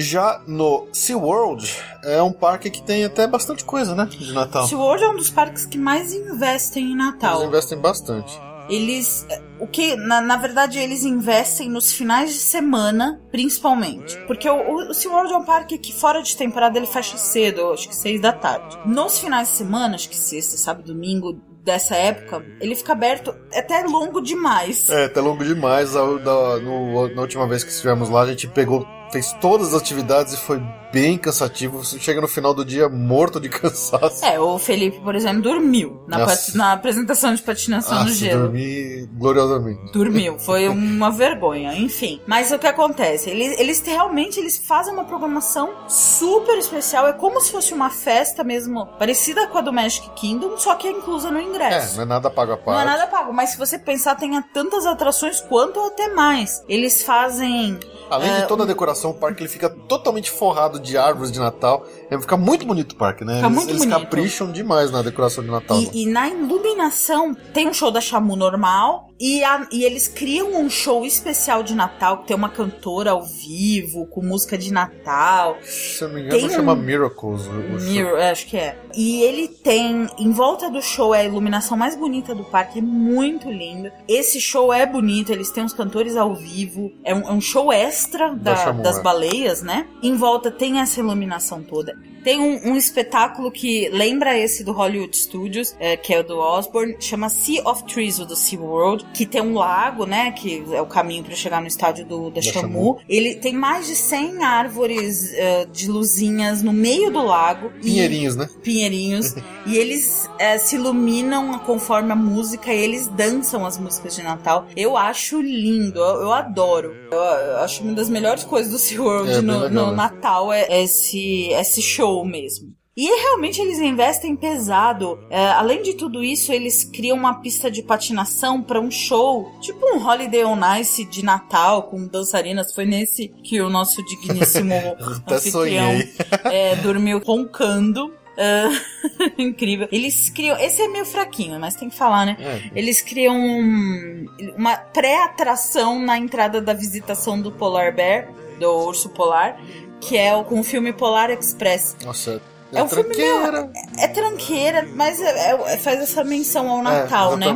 [SPEAKER 1] Já no SeaWorld, é um parque que tem até bastante coisa, né? De Natal.
[SPEAKER 2] SeaWorld é um dos parques que mais investem em Natal.
[SPEAKER 1] Eles investem bastante.
[SPEAKER 2] Eles. O que. Na, na verdade, eles investem nos finais de semana, principalmente. Porque o, o, SeaWorld é um parque que, fora de temporada, ele fecha cedo, acho que seis da tarde. Nos finais de semana, acho que sexta, sábado, domingo, dessa época, ele fica aberto até longo demais.
[SPEAKER 1] É, tá longo demais. A- da- no- na última vez que estivemos lá, a gente pegou, fez todas as atividades e foi bem cansativo. Você chega no final do dia morto de cansaço.
[SPEAKER 2] É, o Felipe, por exemplo, dormiu na, na apresentação de patinação no
[SPEAKER 1] Nossa,
[SPEAKER 2] gelo.
[SPEAKER 1] dormi gloriosamente.
[SPEAKER 2] Dormiu, foi uma vergonha, enfim. Mas o que acontece? Eles, eles realmente eles fazem uma programação super especial. É como se fosse uma festa mesmo, parecida com a do Magic Kingdom, só que é inclusa no
[SPEAKER 1] É,
[SPEAKER 2] ingresso.
[SPEAKER 1] não é nada pago a
[SPEAKER 2] Não
[SPEAKER 1] parte.
[SPEAKER 2] é nada pago, mas se você pensar, tem tantas atrações quanto até mais. Eles fazem.
[SPEAKER 1] Além
[SPEAKER 2] é,
[SPEAKER 1] de toda a decoração, o parque ele fica totalmente forrado de árvores de Natal. É, fica muito bonito o parque, né?
[SPEAKER 2] Fica
[SPEAKER 1] eles
[SPEAKER 2] muito
[SPEAKER 1] eles
[SPEAKER 2] bonito.
[SPEAKER 1] capricham demais na decoração de Natal.
[SPEAKER 2] E, e na iluminação tem um show da Chamu normal e, a- e eles criam um show especial de Natal que tem uma cantora ao vivo com música de Natal.
[SPEAKER 1] Se eu não me engano,
[SPEAKER 2] tem
[SPEAKER 1] chama
[SPEAKER 2] um-
[SPEAKER 1] Miracles. o- o show.
[SPEAKER 2] Mirror, acho que é. E ele tem, em volta do show, é a iluminação mais bonita do parque, é muito linda. Esse show é bonito, eles têm os cantores ao vivo, é um, é um show extra da-
[SPEAKER 1] Chamu,
[SPEAKER 2] das
[SPEAKER 1] é.
[SPEAKER 2] baleias, né? Em volta tem essa iluminação toda. Ali. Tem um, um espetáculo que lembra esse do Hollywood Studios, é, que é o do Osborne, chama Sea of Trees, o do SeaWorld, que tem um lago, né, que é o caminho para chegar no estádio do, da,
[SPEAKER 1] Da
[SPEAKER 2] Chamu.
[SPEAKER 1] Chamu.
[SPEAKER 2] Ele tem mais de 100 árvores eh, de luzinhas no meio do lago. e-
[SPEAKER 1] Pinheirinhos, né?
[SPEAKER 2] pinheirinhos. e eles eh, se iluminam conforme a música e eles dançam as músicas de Natal. Eu acho lindo, eu, eu adoro. Eu, eu acho uma das melhores coisas do SeaWorld
[SPEAKER 1] É,
[SPEAKER 2] no,
[SPEAKER 1] legal,
[SPEAKER 2] no
[SPEAKER 1] né?
[SPEAKER 2] Natal é esse, esse show mesmo. E realmente eles investem pesado. É, além de tudo isso, eles criam uma pista de patinação para um show, tipo um Holiday on Ice de Natal com dançarinas. Foi nesse que o nosso digníssimo anfitrião é, dormiu roncando. Ah, incrível. Eles criam. Esse é meio fraquinho, mas tem que falar, né?
[SPEAKER 1] É.
[SPEAKER 2] Eles criam um- uma pré-atração na entrada da visitação do Polar Bear, do urso polar, que é o, com o filme Polar Express.
[SPEAKER 1] Nossa,
[SPEAKER 2] É um filme meio-
[SPEAKER 1] tranqueira.
[SPEAKER 2] É tranqueira, mas é- é- faz essa menção ao Natal,
[SPEAKER 1] é,
[SPEAKER 2] né?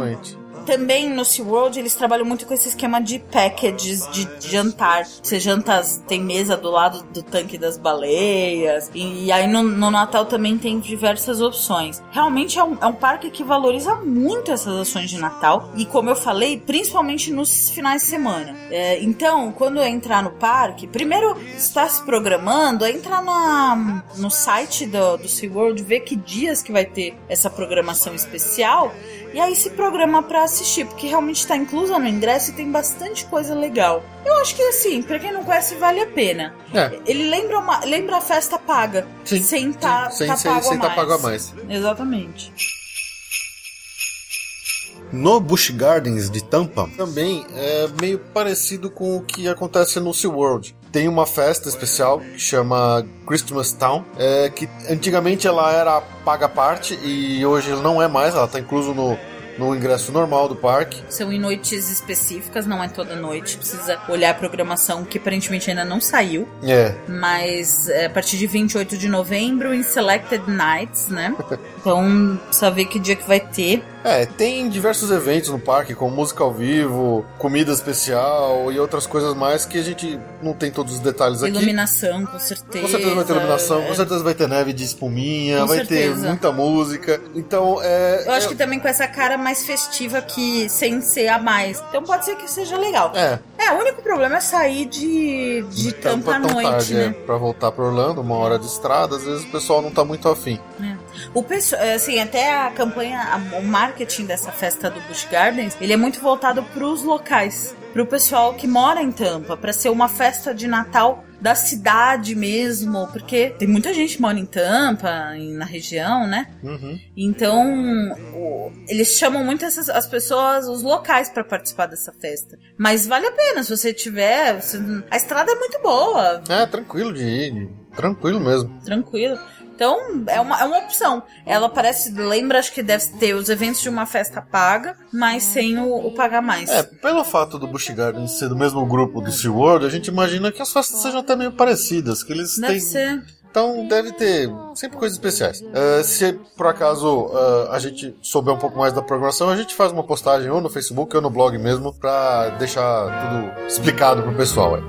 [SPEAKER 2] Também no SeaWorld eles trabalham muito com esse esquema de packages de jantar. Você janta, tem mesa do lado do tanque das baleias. E, e aí no, no Natal também tem diversas opções. Realmente é um, é um parque que valoriza muito essas ações de Natal. E como eu falei, principalmente nos finais de semana. É, então, quando entrar no parque, primeiro está se programando, entra na, no site do, do SeaWorld, ver que dias que vai ter essa programação especial. E aí se programa pra assistir, porque realmente tá inclusa no ingresso e tem bastante coisa legal. Eu acho que assim, pra quem não conhece, vale a pena.
[SPEAKER 1] É.
[SPEAKER 2] Ele lembra, uma, lembra a festa paga.
[SPEAKER 1] Sim,
[SPEAKER 2] sem tá,
[SPEAKER 1] sim, sem-
[SPEAKER 2] tá
[SPEAKER 1] sem-
[SPEAKER 2] pago
[SPEAKER 1] sem
[SPEAKER 2] a
[SPEAKER 1] tá
[SPEAKER 2] mais.
[SPEAKER 1] pago a mais.
[SPEAKER 2] Exatamente.
[SPEAKER 1] No Busch Gardens de Tampa, também é meio parecido com o que acontece no SeaWorld. Tem uma festa especial que chama Christmas Town, é, que antigamente ela era paga parte e hoje não é mais, ela está incluso no, no ingresso normal do parque.
[SPEAKER 2] São em noites específicas, não é toda noite. Precisa olhar a programação, que aparentemente ainda não saiu.
[SPEAKER 1] É,
[SPEAKER 2] Mas é a partir de 28 de novembro, em Selected Nights, né? Então, precisa ver que dia que vai ter.
[SPEAKER 1] É, tem diversos eventos no parque, como música ao vivo, comida especial e outras coisas mais que a gente não tem todos os detalhes aqui.
[SPEAKER 2] Iluminação, com certeza.
[SPEAKER 1] Com certeza vai ter iluminação,
[SPEAKER 2] É,
[SPEAKER 1] com certeza vai ter neve de espuminha,
[SPEAKER 2] Com
[SPEAKER 1] vai ter
[SPEAKER 2] certeza.
[SPEAKER 1] muita música. Então, é.
[SPEAKER 2] Eu acho
[SPEAKER 1] é-
[SPEAKER 2] que também com essa cara mais festiva que sem ser a mais. Então pode ser que seja legal.
[SPEAKER 1] É,
[SPEAKER 2] É, o único problema é sair de, de tampa à
[SPEAKER 1] tão
[SPEAKER 2] noite,
[SPEAKER 1] tarde,
[SPEAKER 2] né?
[SPEAKER 1] é, pra voltar pra Orlando, uma hora de estrada, às vezes o pessoal não tá muito afim.
[SPEAKER 2] O pessoal, assim, até a campanha, o marketing dessa festa do Busch Gardens, ele é muito voltado pros locais, pro pessoal que mora em Tampa, pra ser uma festa de Natal da cidade mesmo, porque tem muita gente que mora em Tampa, na região, né?
[SPEAKER 1] Uhum.
[SPEAKER 2] Então, o- eles chamam muito essas, as pessoas, os locais pra participar dessa festa. Mas vale a pena se você tiver. a estrada é muito boa,
[SPEAKER 1] É, tranquilo de ir, tranquilo mesmo.
[SPEAKER 2] tranquilo. Então, é uma, é uma opção. Ela parece, lembra, acho que deve ter os eventos de uma festa paga, mas sem o, o pagar mais.
[SPEAKER 1] É, pelo fato do Busch Gardens ser do mesmo grupo do SeaWorld, a gente imagina que as festas sejam até meio parecidas, que eles
[SPEAKER 2] Deve
[SPEAKER 1] têm...
[SPEAKER 2] ser.
[SPEAKER 1] Então deve ter sempre coisas especiais. É, se por acaso é, a gente souber um pouco mais da programação, a gente faz uma postagem ou no Facebook ou no blog mesmo pra deixar tudo explicado pro pessoal. é.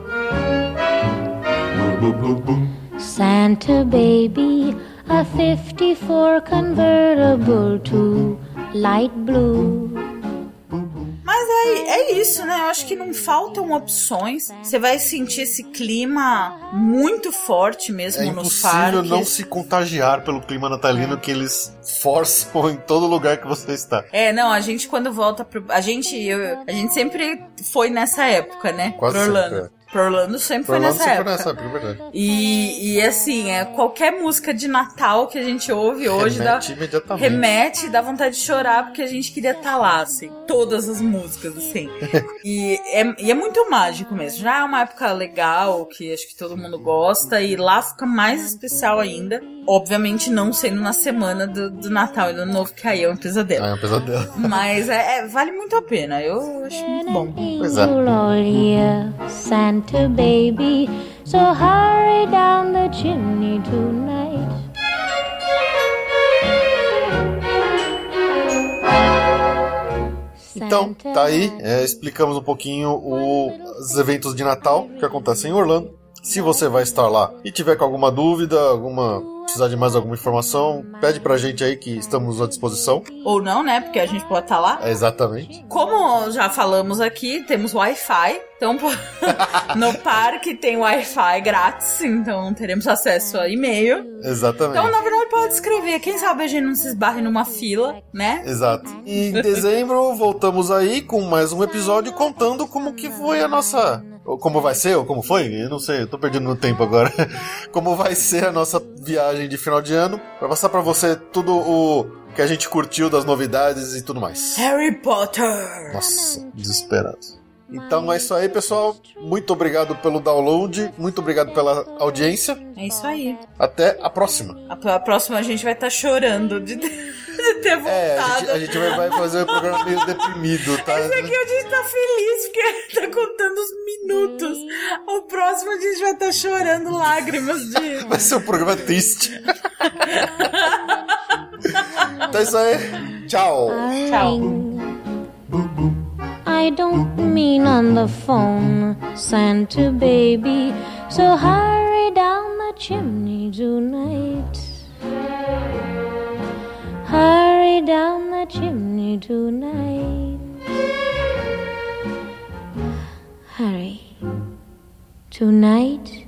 [SPEAKER 6] Santa baby, a 54 convertible to light blue.
[SPEAKER 2] Mas é, é isso, né? Eu acho que não faltam opções. Você vai sentir esse clima muito forte mesmo
[SPEAKER 1] É
[SPEAKER 2] nos
[SPEAKER 1] impossível
[SPEAKER 2] parques.
[SPEAKER 1] não se contagiar pelo clima natalino que eles forçam em todo lugar que você está.
[SPEAKER 2] É, não, a gente quando volta pro. A gente, eu- a gente sempre foi nessa época, né?
[SPEAKER 1] Quase
[SPEAKER 2] pro Orlando.
[SPEAKER 1] sempre,
[SPEAKER 2] Pro Orlando sempre foi
[SPEAKER 1] Orlando
[SPEAKER 2] nessa
[SPEAKER 1] sempre
[SPEAKER 2] época.
[SPEAKER 1] nessa época, é verdade.
[SPEAKER 2] E, e assim, é, qualquer música de Natal que a gente ouve hoje
[SPEAKER 1] Remete
[SPEAKER 2] dá,
[SPEAKER 1] imediatamente.
[SPEAKER 2] remete e dá vontade de chorar porque a gente queria estar lá, assim. Todas as músicas, assim. e, é, e é muito mágico mesmo. Já é uma época legal, que acho que todo mundo gosta, e lá fica mais especial ainda. Obviamente não sendo na semana do, do Natal e do Ano Novo, que aí é um pesadelo.
[SPEAKER 1] Ah, é um pesadelo.
[SPEAKER 2] Mas é, é- vale muito a pena. Eu acho muito bom.
[SPEAKER 1] Pois é.
[SPEAKER 6] Angel baby. So hurry down the chimney tonight.
[SPEAKER 1] Então, tá aí. é, explicamos um pouquinho o- os eventos de Natal que acontecem em Orlando. Se você vai estar lá e tiver com alguma dúvida, alguma precisar de mais alguma informação, pede pra gente aí que estamos à disposição.
[SPEAKER 2] Ou não, né? Porque a gente pode estar lá.
[SPEAKER 1] É, exatamente.
[SPEAKER 2] Como já falamos aqui, temos Wi-Fi. Então, no parque tem Wi-Fi grátis, então teremos acesso a e-mail.
[SPEAKER 1] Exatamente.
[SPEAKER 2] Então, na verdade, pode escrever. Quem sabe a gente não se esbarre numa fila, né?
[SPEAKER 1] Exato. E em dezembro voltamos aí com mais um episódio contando como que foi a nossa ou como vai ser, ou como foi, eu não sei, eu tô perdendo no tempo agora. Como vai ser a nossa viagem de final de ano, pra passar pra você tudo o que a gente curtiu das novidades e tudo mais.
[SPEAKER 2] Harry Potter!
[SPEAKER 1] Nossa, desesperado. Então é isso aí, pessoal. Muito obrigado pelo download, muito obrigado pela audiência.
[SPEAKER 2] É isso aí.
[SPEAKER 1] Até a próxima.
[SPEAKER 2] A, a próxima a gente vai estar chorando de, de ter voltado.
[SPEAKER 1] É, a gente, a gente vai, fazer um programa meio deprimido, tá?
[SPEAKER 2] Esse aqui a gente tá feliz porque tá contando os minutos. O próximo a gente vai estar chorando lágrimas de.
[SPEAKER 1] Vai ser um programa triste. então é isso aí. Tchau.
[SPEAKER 6] Darling, I don't mean on the phone, Santa baby. So hurry down the chimney tonight. Hurry down the chimney tonight. Hurry. Tonight